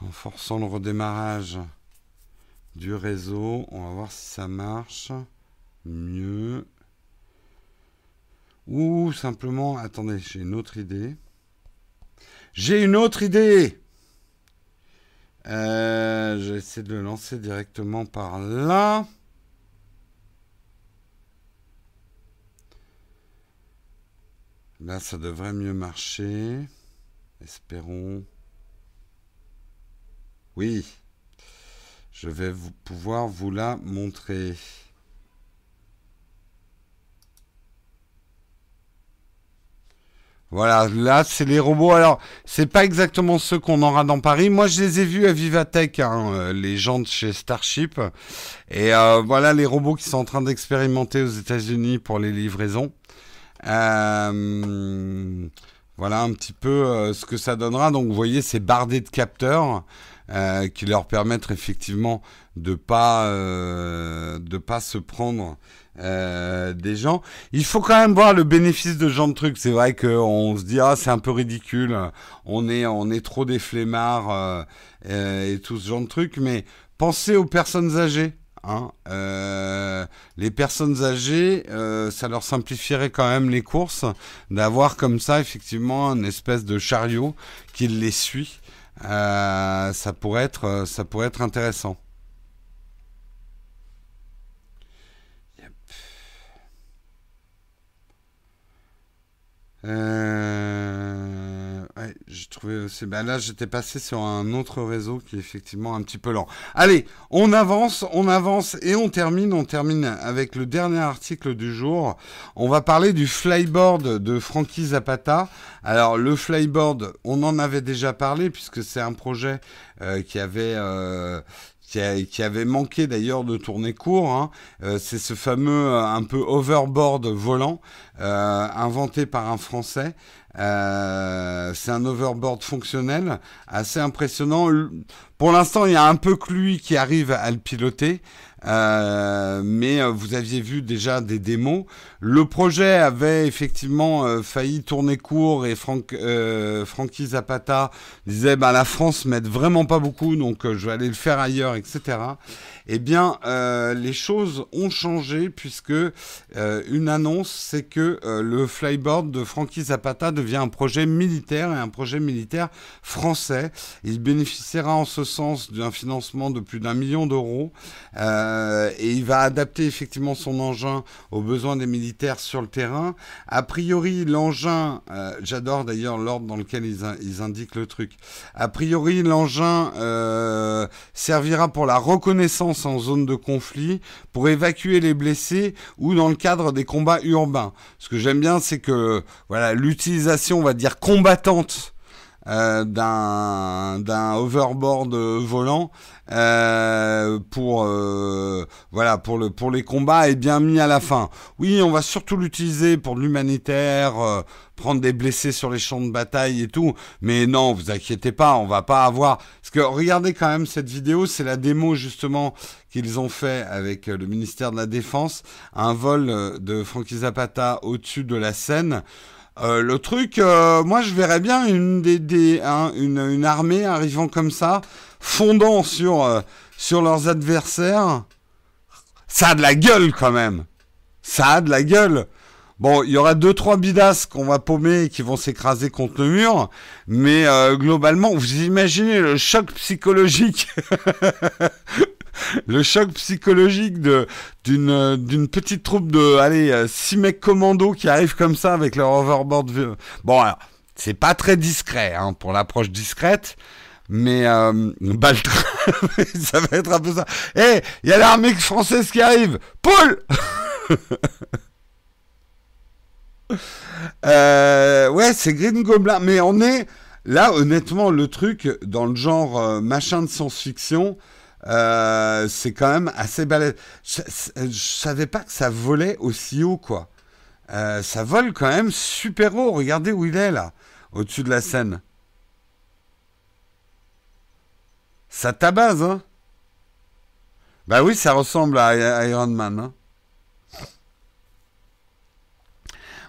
[SPEAKER 1] En forçant le redémarrage du réseau, on va voir si ça marche mieux. Ou simplement, attendez, j'ai une autre idée. J'ai une autre idée. Euh, J'essaie de le lancer directement par là. Là, ça devrait mieux marcher. Espérons. Oui. Je vais vous, pouvoir vous la montrer. Voilà, là, c'est les robots. Alors, c'est pas exactement ceux qu'on aura dans Paris. Moi, je les ai vus à Vivatech, hein, euh, les gens de chez Starship. Et euh, voilà les robots qui sont en train d'expérimenter aux États-Unis pour les livraisons. Euh, voilà un petit peu ce que ça donnera. Donc, vous voyez, c'est bardé de capteurs qui leur permettent effectivement de pas de pas se prendre euh, des gens. Il faut quand même voir le bénéfice de ce genre de trucs. C'est vrai qu'on se dit ah c'est un peu ridicule, on est on est trop des flemmards euh, euh, et tout ce genre de trucs. Mais pensez aux personnes âgées. Hein. les personnes âgées, ça leur simplifierait quand même les courses d'avoir comme ça effectivement une espèce de chariot qui les suit. ça pourrait être ça pourrait être intéressant. Euh, Ben là, j'étais passé sur un autre réseau qui est effectivement un petit peu lent. Allez, on avance, on avance et on termine. On termine avec le dernier article du jour. On va parler du flyboard de Frankie Zapata. Alors, le flyboard, on en avait déjà parlé puisque c'est un projet euh, qui avait euh, qui, avait manqué d'ailleurs de tourner court. Hein. Euh, c'est ce fameux un peu overboard volant inventé par un Français. C'est un overboard fonctionnel assez impressionnant. Pour l'instant, il y a un peu que lui qui arrive à le piloter. Euh, mais euh, vous aviez vu déjà des démos. Le projet avait effectivement euh, failli tourner court et Franck, Frankie Zapata disait bah, la France m'aide vraiment pas beaucoup donc je vais aller le faire ailleurs, etc eh bien, euh, les choses ont changé puisque euh, une annonce, c'est que euh, le flyboard de Frankie Zapata devient un projet militaire et un projet militaire français. Il bénéficiera en ce sens d'un financement de plus d'un million d'euros et il va adapter effectivement son engin aux besoins des militaires sur le terrain. A priori, l'engin, j'adore d'ailleurs l'ordre dans lequel ils, ils, indiquent le truc. A priori, l'engin servira pour la reconnaissance en zone de conflit pour évacuer les blessés ou dans le cadre des combats urbains. Ce que j'aime bien, c'est que l'utilisation, on va dire combattante euh, d'un overboard volant euh, pour euh, voilà pour le pour les combats est bien mis à la fin. Oui, on va surtout l'utiliser pour l'humanitaire, prendre des blessés sur les champs de bataille et tout. Mais non, vous inquiétez pas, on va pas avoir. Parce que regardez quand même cette vidéo, c'est la démo justement qu'ils ont fait avec le ministère de la Défense, un vol de Frankie Zapata au-dessus de la Seine. Euh, le truc, euh, moi je verrais bien une, armée arrivant comme ça, fondant sur, euh, sur leurs adversaires. Ça a de la gueule quand même. Ça a de la gueule. Bon, il y aura deux trois bidasses qu'on va paumer et qui vont s'écraser contre le mur, mais globalement, vous imaginez le choc psychologique le choc psychologique de d'une d'une petite troupe de allez euh, six mecs commando qui arrivent comme ça avec leur overboard. Bon alors c'est pas très discret hein, pour l'approche discrète. Mais euh, ça va être un peu ça. Eh, il y a l'armée française qui arrive. Paul euh, Ouais, c'est Green Goblin. Mais on est là, honnêtement, le truc dans le genre euh, machin de science-fiction. Euh, c'est quand même assez balèze. Je, savais pas que ça volait aussi haut, quoi. Euh, ça vole quand même super haut. Regardez où il est, là, au-dessus de la scène. Ça tabase, hein Bah oui, ça ressemble à Iron Man, hein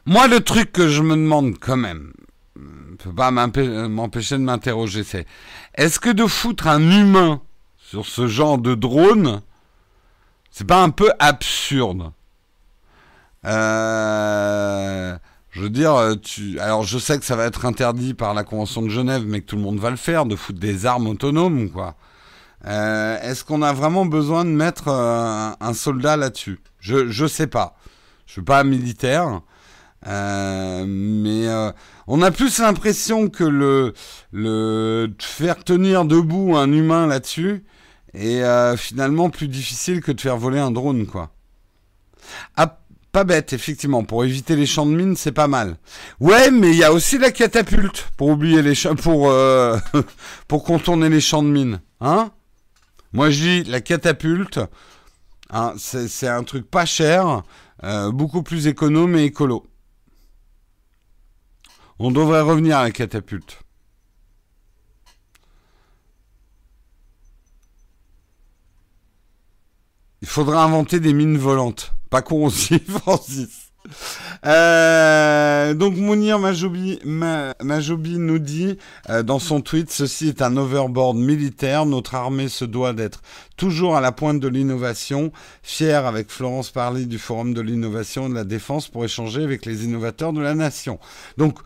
[SPEAKER 1] Moi, le truc que je me demande quand même, ne peut pas m'empêcher de m'interroger, c'est est-ce que de foutre un humain sur ce genre de drone, c'est pas un peu absurde Euh, je veux dire, alors je sais que ça va être interdit par la Convention de Genève, mais que tout le monde va le faire, de foutre des armes autonomes, quoi. Euh, Est-ce qu'on a vraiment besoin de mettre euh, un soldat là-dessus? Je je sais pas. Je suis pas militaire, mais on a plus l'impression que le le faire tenir debout un humain là-dessus est euh, finalement plus difficile que de faire voler un drone, quoi. Ah, pas bête, effectivement. Pour éviter les champs de mines, c'est pas mal. Ouais, mais il y a aussi la catapulte pour oublier les pour euh, pour contourner les champs de mines, hein Moi, je dis la catapulte. Hein, c'est un truc pas cher, euh, beaucoup plus économe et écolo. On devrait revenir à la catapulte. Il faudra inventer des mines volantes. Pas corrosives, Francis. Euh, donc Mounir Majobi, Ma, Majobi nous dit euh, dans son tweet ceci est un overboard militaire notre armée se doit d'être toujours à la pointe de l'innovation fier avec Florence Parly du forum de l'innovation et de la défense pour échanger avec les innovateurs de la nation donc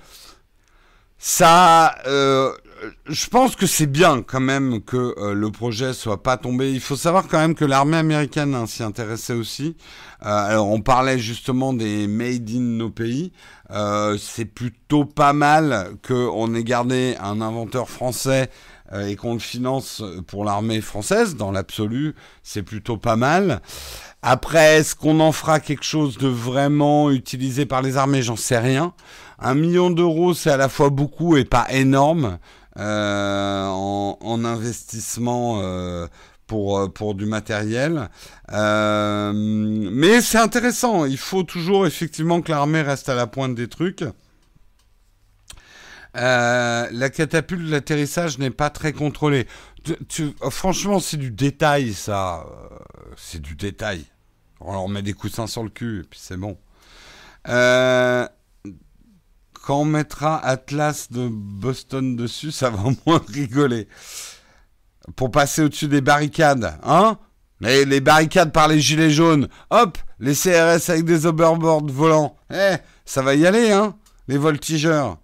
[SPEAKER 1] ça euh, je pense que c'est bien quand même que euh, le projet soit pas tombé. Il faut savoir quand même que l'armée américaine hein, s'y intéressait aussi. Euh, alors on parlait justement des made in nos pays. Euh, c'est plutôt pas mal qu'on ait gardé un inventeur français et qu'on le finance pour l'armée française. Dans l'absolu, c'est plutôt pas mal. Après, est-ce qu'on en fera quelque chose de vraiment utilisé par les armées? J'en sais rien. Un million d'euros, c'est à la fois beaucoup et pas énorme en, en, investissement euh, pour, pour du matériel. Euh, mais c'est intéressant. Il faut toujours effectivement que l'armée reste à la pointe des trucs. Euh, la catapulte de l'atterrissage n'est pas très contrôlée. Tu, franchement, c'est du détail, ça. C'est du détail. On leur met des coussins sur le cul, et puis c'est bon. Euh, quand on mettra Atlas de Boston dessus, ça va moins rigoler. Pour passer au-dessus des barricades, hein? Mais les barricades par les gilets jaunes, hop, les CRS avec des overboards volants, eh, ça va y aller, hein Les voltigeurs.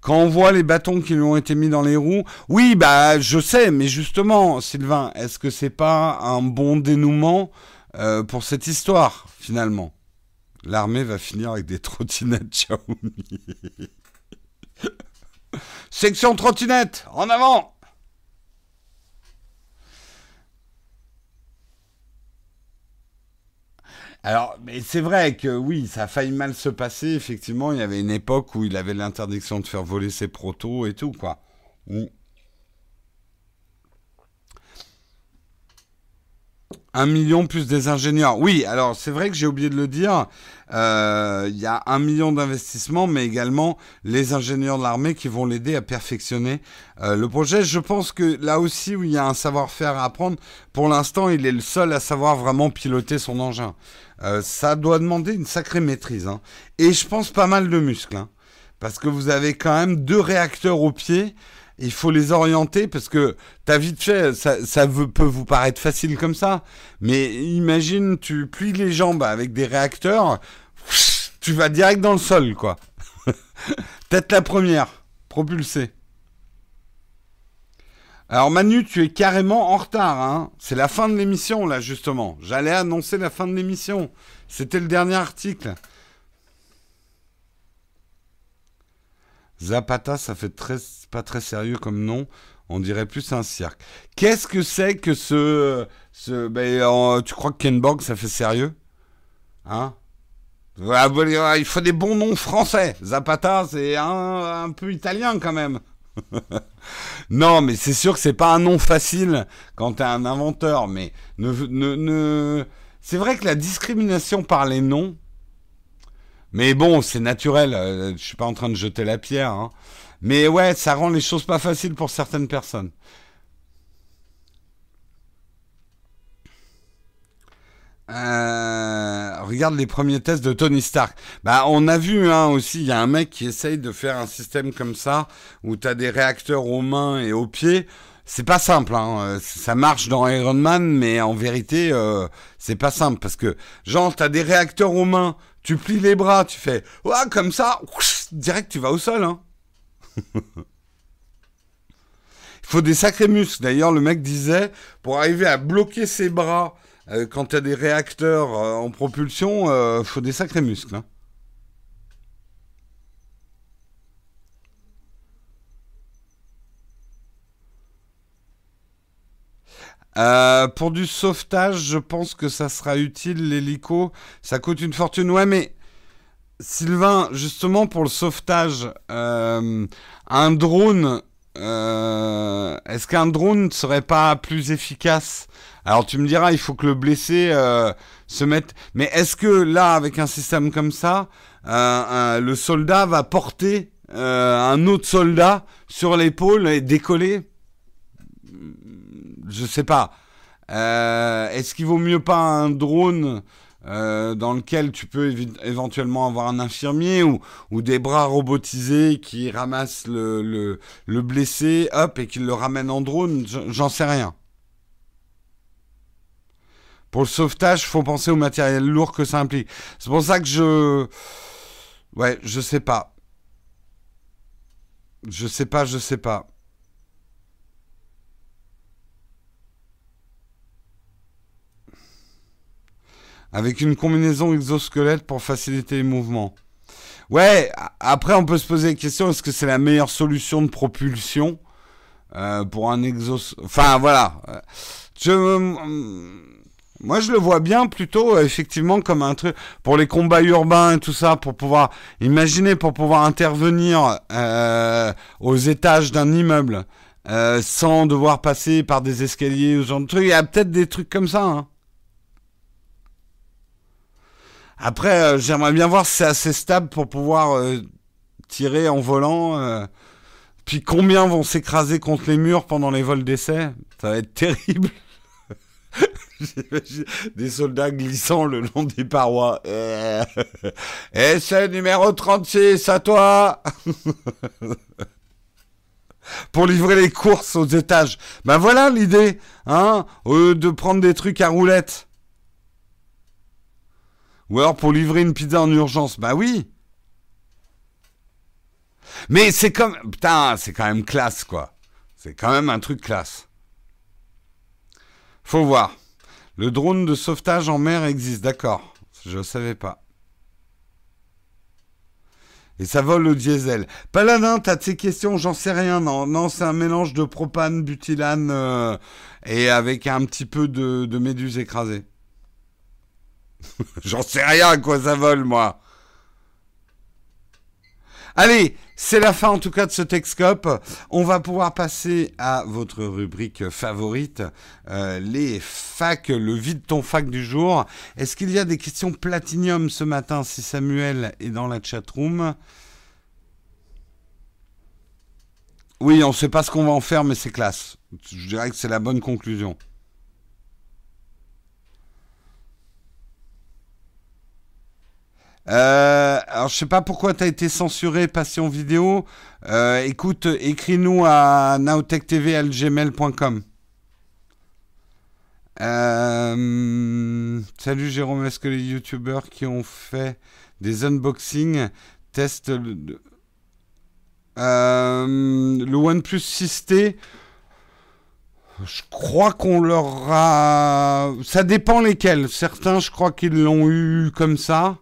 [SPEAKER 1] Quand on voit les bâtons qui lui ont été mis dans les roues, oui, bah je sais, mais justement, Sylvain, est-ce que c'est pas un bon dénouement euh, pour cette histoire finalement? L'armée va finir avec des trottinettes Xiaomi. Section trottinette, en avant Alors, mais c'est vrai que oui, ça a failli mal se passer. Effectivement, il y avait une époque où il avait l'interdiction de faire voler ses protos et tout, quoi. Un million plus des ingénieurs. Oui, alors c'est vrai que j'ai oublié de le dire. Euh, il y a un million d'investissements, mais également les ingénieurs de l'armée qui vont l'aider à perfectionner euh, le projet. Je pense que là aussi où il y a un savoir-faire à apprendre, pour l'instant, il est le seul à savoir vraiment piloter son engin. Euh, ça doit demander une sacrée maîtrise. Hein. Et je pense pas mal de muscles. Hein, parce que vous avez quand même deux réacteurs au pied il faut les orienter parce que t'as vite fait, ça, ça peut vous paraître facile comme ça, mais imagine, tu plies les jambes avec des réacteurs, tu vas direct dans le sol, quoi. Peut-être la première, propulsée. Alors Manu, tu es carrément en retard, hein. C'est la fin de l'émission, là, justement. J'allais annoncer la fin de l'émission. C'était le dernier article. Zapata, ça fait très, pas très sérieux comme nom. On dirait plus un cirque. Qu'est-ce que c'est que ce. ce ben, tu crois que Ken Borg, ça fait sérieux? Hein? Il faut des bons noms français. Zapata, c'est un, un peu italien quand même. non, mais c'est sûr que c'est pas un nom facile quand t'es un inventeur. Mais ne, ne, ne... c'est vrai que la discrimination par les noms, mais bon, c'est naturel. Euh, je suis pas en train de jeter la pierre. Hein. Mais ouais, ça rend les choses pas faciles pour certaines personnes. Euh, regarde les premiers tests de Tony Stark. Bah, on a vu hein, aussi, il y a un mec qui essaye de faire un système comme ça où tu as des réacteurs aux mains et aux pieds. C'est pas simple. Hein. Ça marche dans Iron Man, mais en vérité, euh, c'est pas simple parce que genre t'as des réacteurs aux mains, tu plies les bras, tu fais ouais comme ça, direct tu vas au sol. Hein. Il faut des sacrés muscles. D'ailleurs, le mec disait pour arriver à bloquer ses bras euh, quand t'as des réacteurs euh, en propulsion, faut des sacrés muscles. Hein. Euh, pour du sauvetage, je pense que ça sera utile, l'hélico. Ça coûte une fortune. Ouais, mais Sylvain, justement pour le sauvetage, euh, un drone, euh, est-ce qu'un drone ne serait pas plus efficace? Alors tu me diras, il faut que le blessé se mette... Mais est-ce que là, avec un système comme ça, le soldat va porter un autre soldat sur l'épaule et décoller? Je sais pas. Euh, est-ce qu'il vaut mieux pas un drone euh, dans lequel tu peux éventuellement avoir un infirmier ou, des bras robotisés qui ramassent le, le, blessé, hop, et qui le ramènent en drone? J'en sais rien. Pour le sauvetage, faut penser au matériel lourd que ça implique. C'est pour ça que je... Ouais, je sais pas. Je sais pas, je sais pas. Avec une combinaison exosquelette pour faciliter les mouvements. Ouais, après on peut se poser la question, est-ce que c'est la meilleure solution de propulsion euh, pour un exos... Enfin voilà. Je... Moi, je le vois bien plutôt effectivement comme un truc pour les combats urbains et tout ça, pour pouvoir imaginer, pour pouvoir intervenir euh, aux étages d'un immeuble euh, sans devoir passer par des escaliers ou ce genre de trucs. Il y a peut-être des trucs comme ça. Hein. Après, euh, j'aimerais bien voir si c'est assez stable pour pouvoir euh, tirer en volant. Euh. Puis combien vont s'écraser contre les murs pendant les vols d'essai? Ça va être terrible. des soldats glissant le long des parois. Essai numéro 36, à toi Pour livrer les courses aux étages. Ben voilà l'idée, hein, de prendre des trucs à roulettes. Ou alors pour livrer une pizza en urgence. Bah oui. Mais c'est comme... Putain, c'est quand même classe, quoi. C'est quand même un truc classe. Faut voir. Le drone de sauvetage en mer existe, d'accord. Je ne savais pas. Et ça vole au diesel. Paladin, t'as tes questions, j'en sais rien. Non, c'est un mélange de propane, butylane euh, et avec un petit peu de, de méduse écrasée. J'en sais rien à quoi ça vole, moi. Allez, c'est la fin en tout cas de ce Texcope. On va pouvoir passer à votre rubrique favorite, euh, les facs, le vide ton fac du jour. Est-ce qu'il y a des questions platinium ce matin si Samuel est dans la chatroom? Oui, on ne sait pas ce qu'on va en faire, mais c'est classe. Je dirais que c'est la bonne conclusion. Euh, alors je sais pas pourquoi tu as été censuré Passion Vidéo. Euh, écoute, écris-nous à nowtechtv.gmail.com. Euh, salut Jérôme, est-ce que les youtubeurs qui ont fait des unboxings testent le, euh, le OnePlus 6T je crois qu'on leur a... Ça dépend lesquels. Certains, je crois qu'ils l'ont eu comme ça.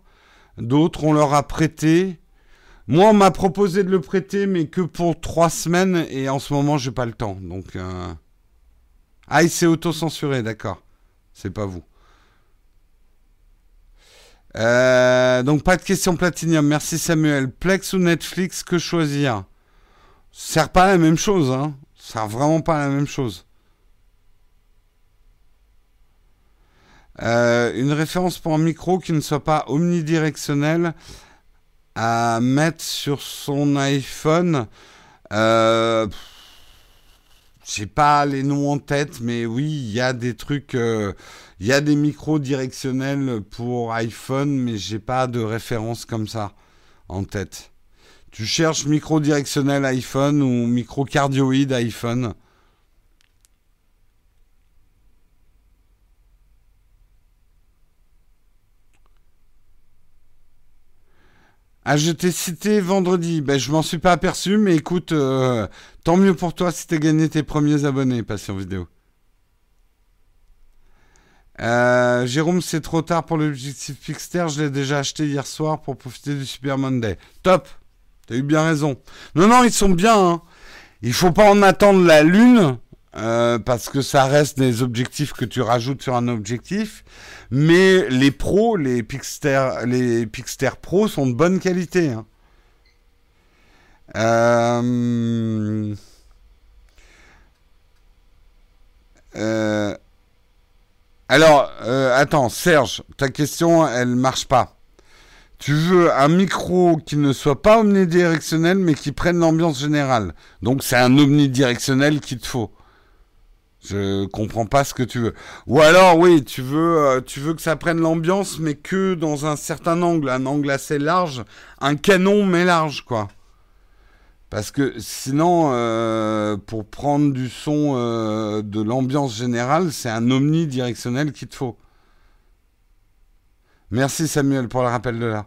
[SPEAKER 1] D'autres, on leur a prêté. Moi, on m'a proposé de le prêter, mais que pour trois semaines, et en ce moment, j'ai pas le temps. Donc, euh... ah, il s'est auto-censuré, d'accord. C'est pas vous. Euh, donc, pas de question platinium. Merci Samuel. Plex ou Netflix, que choisir? Ça sert pas à la même chose, hein. Ça sert vraiment pas la même chose. Euh, une référence pour un micro qui ne soit pas omnidirectionnel à mettre sur son iPhone. Euh, j'ai pas les noms en tête, mais oui, il y a des trucs, euh, il y a des micros directionnels pour iPhone, mais j'ai pas de référence comme ça en tête. Tu cherches micro directionnel iPhone ou micro cardioïde iPhone, Ah, je t'ai cité vendredi. Ben, je m'en suis pas aperçu, mais écoute, euh, tant mieux pour toi si t'as gagné tes premiers abonnés, Passion Vidéo. Euh, Jérôme, c'est trop tard pour l'objectif Pixter. Je l'ai déjà acheté hier soir pour profiter du Super Monday. Top T'as eu bien raison. Non, non, ils sont bien. Hein. Il faut pas en attendre la lune. Euh, parce que ça reste des objectifs que tu rajoutes sur un objectif, mais les pros, les Pixter, les Pixter Pro sont de bonne qualité. Hein. Euh, euh, alors, attends, Serge, ta question, elle marche pas. Tu veux un micro qui ne soit pas omnidirectionnel, mais qui prenne l'ambiance générale. Donc, c'est un omnidirectionnel qu'il te faut. Je comprends pas ce que tu veux. Ou alors, oui, tu veux, euh, tu veux que ça prenne l'ambiance, mais que dans un certain angle, un angle assez large, un canon mais large, quoi. Parce que sinon, euh, pour prendre du son euh, de l'ambiance générale, c'est un omnidirectionnel qu'il te faut. Merci Samuel pour le rappel de là.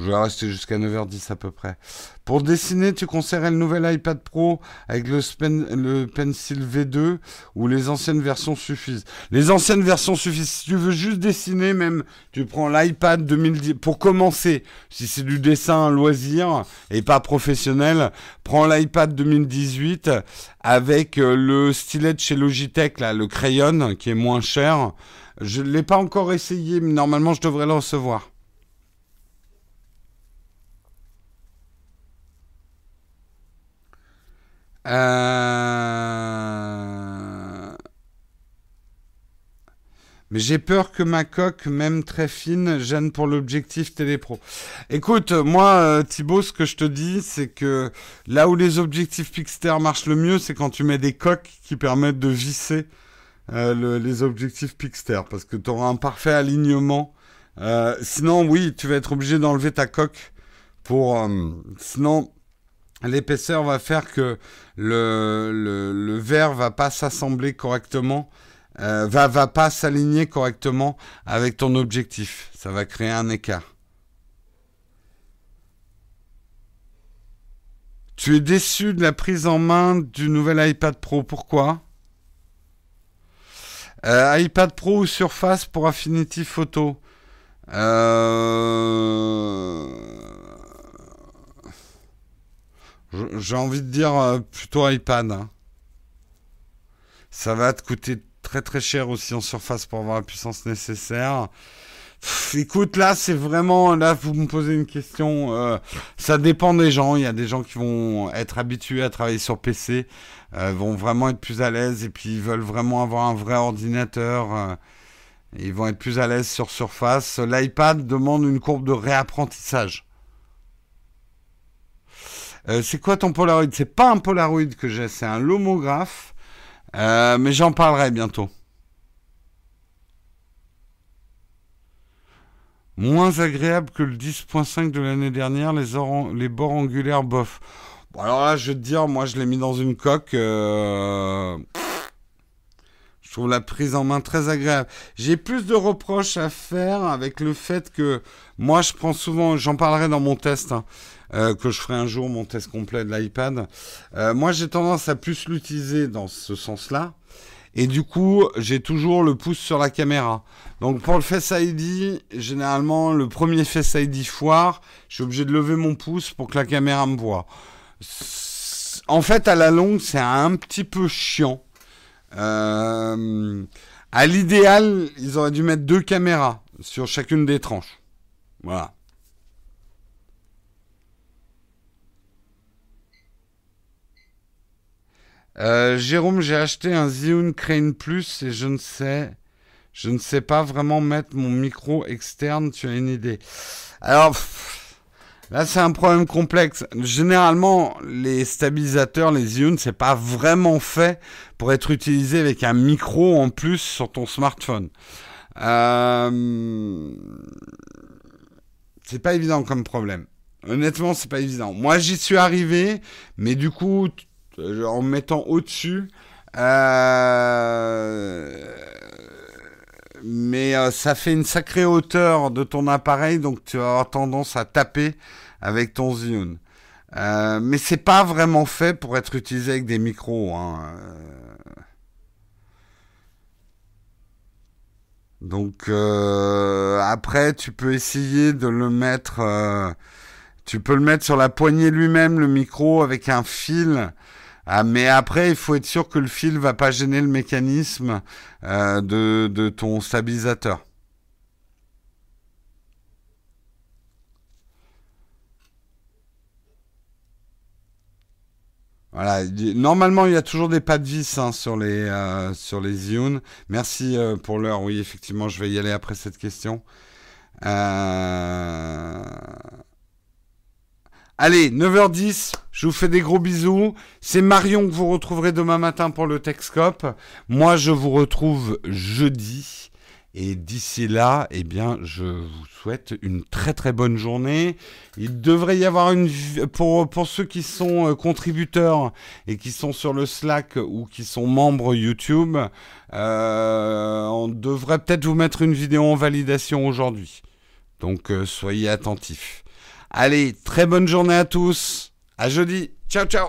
[SPEAKER 1] Je vais rester jusqu'à 9h10 à peu près. Pour dessiner, tu conseillerais le nouvel iPad Pro avec le, le, Pencil V2 ou les anciennes versions suffisent? Les anciennes versions suffisent. Si tu veux juste dessiner, même, tu prends l'iPad 2010. Pour commencer, si c'est du dessin loisir et pas professionnel, prends l'iPad 2018 avec euh, le stylet de chez Logitech, là, le crayon, qui est moins cher. Je ne l'ai pas encore essayé, mais normalement, je devrais le recevoir. Euh, mais j'ai peur que ma coque, même très fine, gêne pour l'objectif télépro. Écoute, moi, euh, Thibaut, ce que je te dis, c'est que là où les objectifs Pixter marchent le mieux, c'est quand tu mets des coques qui permettent de visser euh, les objectifs Pixter, parce que tu auras un parfait alignement. sinon, oui, tu vas être obligé d'enlever ta coque pour... sinon, l'épaisseur va faire que le, le, verre va pas s'assembler correctement, euh, va, va pas s'aligner correctement avec ton objectif. Ça va créer un écart. Tu es déçu de la prise en main du nouvel iPad Pro. Pourquoi? Euh, iPad Pro ou Surface pour Affinity Photo? Euh... J'ai envie de dire euh, plutôt iPad. Hein. Ça va te coûter très très cher aussi en surface pour avoir la puissance nécessaire. écoute, là, c'est vraiment. Là, vous me posez une question. Euh, ça dépend des gens. Il y a des gens qui vont être habitués à travailler sur PC, euh, vont vraiment être plus à l'aise et puis ils veulent vraiment avoir un vrai ordinateur. ils vont être plus à l'aise sur Surface. L'iPad demande une courbe de réapprentissage. Euh, c'est quoi ton Polaroid? C'est pas un Polaroid que j'ai, c'est un lomographe. Euh, mais j'en parlerai bientôt. Moins agréable que le 10.5 de l'année dernière, les, bords angulaires bof. Bon, alors là, je vais te dire, moi, je l'ai mis dans une coque. Euh, je trouve la prise en main très agréable. J'ai plus de reproches à faire avec le fait que moi, je prends souvent, j'en parlerai dans mon test, hein, euh, que je ferai un jour mon test complet de l'iPad. Euh, moi, j'ai tendance à plus l'utiliser dans ce sens-là. Et du coup, j'ai toujours le pouce sur la caméra. Donc pour le Face ID, généralement, le premier Face ID foire, je suis obligé de lever mon pouce pour que la caméra me voit. En fait, à la longue, c'est un petit peu chiant. Euh, à l'idéal, ils auraient dû mettre deux caméras sur chacune des tranches. Voilà. Euh, Jérôme, j'ai acheté un Zhiyun Crane Plus et je ne sais, je ne sais pas vraiment mettre mon micro externe. Tu as une idée Alors là, c'est un problème complexe. Généralement, les stabilisateurs, les Zhiyun, c'est pas vraiment fait pour être utilisé avec un micro en plus sur ton smartphone. Euh... C'est pas évident comme problème. Honnêtement, c'est pas évident. Moi, j'y suis arrivé, mais du coup, en mettant au-dessus. Euh, mais euh, ça fait une sacrée hauteur de ton appareil, donc tu vas tendance à taper avec ton Zune. Euh, mais c'est pas vraiment fait pour être utilisé avec des micros. Hein. Donc euh, après, tu peux essayer de le mettre. Tu peux le mettre sur la poignée lui-même, le micro, avec un fil. Ah, mais après, il faut être sûr que le fil va pas gêner le mécanisme euh, de, de ton stabilisateur. Voilà, normalement il y a toujours des pas de vis hein, sur les euh, sur les ions. Merci euh, pour l'heure. Oui, effectivement, je vais y aller après cette question. Euh... Allez, 9h10, je vous fais des gros bisous. C'est Marion que vous retrouverez demain matin pour le Texcope. Moi, je vous retrouve jeudi. Et d'ici là, eh bien, je vous souhaite une très très bonne journée. Il devrait y avoir une pour pour ceux qui sont euh, contributeurs et qui sont sur le Slack ou qui sont membres YouTube, euh, on devrait peut-être vous mettre une vidéo en validation aujourd'hui. Donc euh, soyez attentifs. Allez, très bonne journée à tous. À jeudi. Ciao, ciao.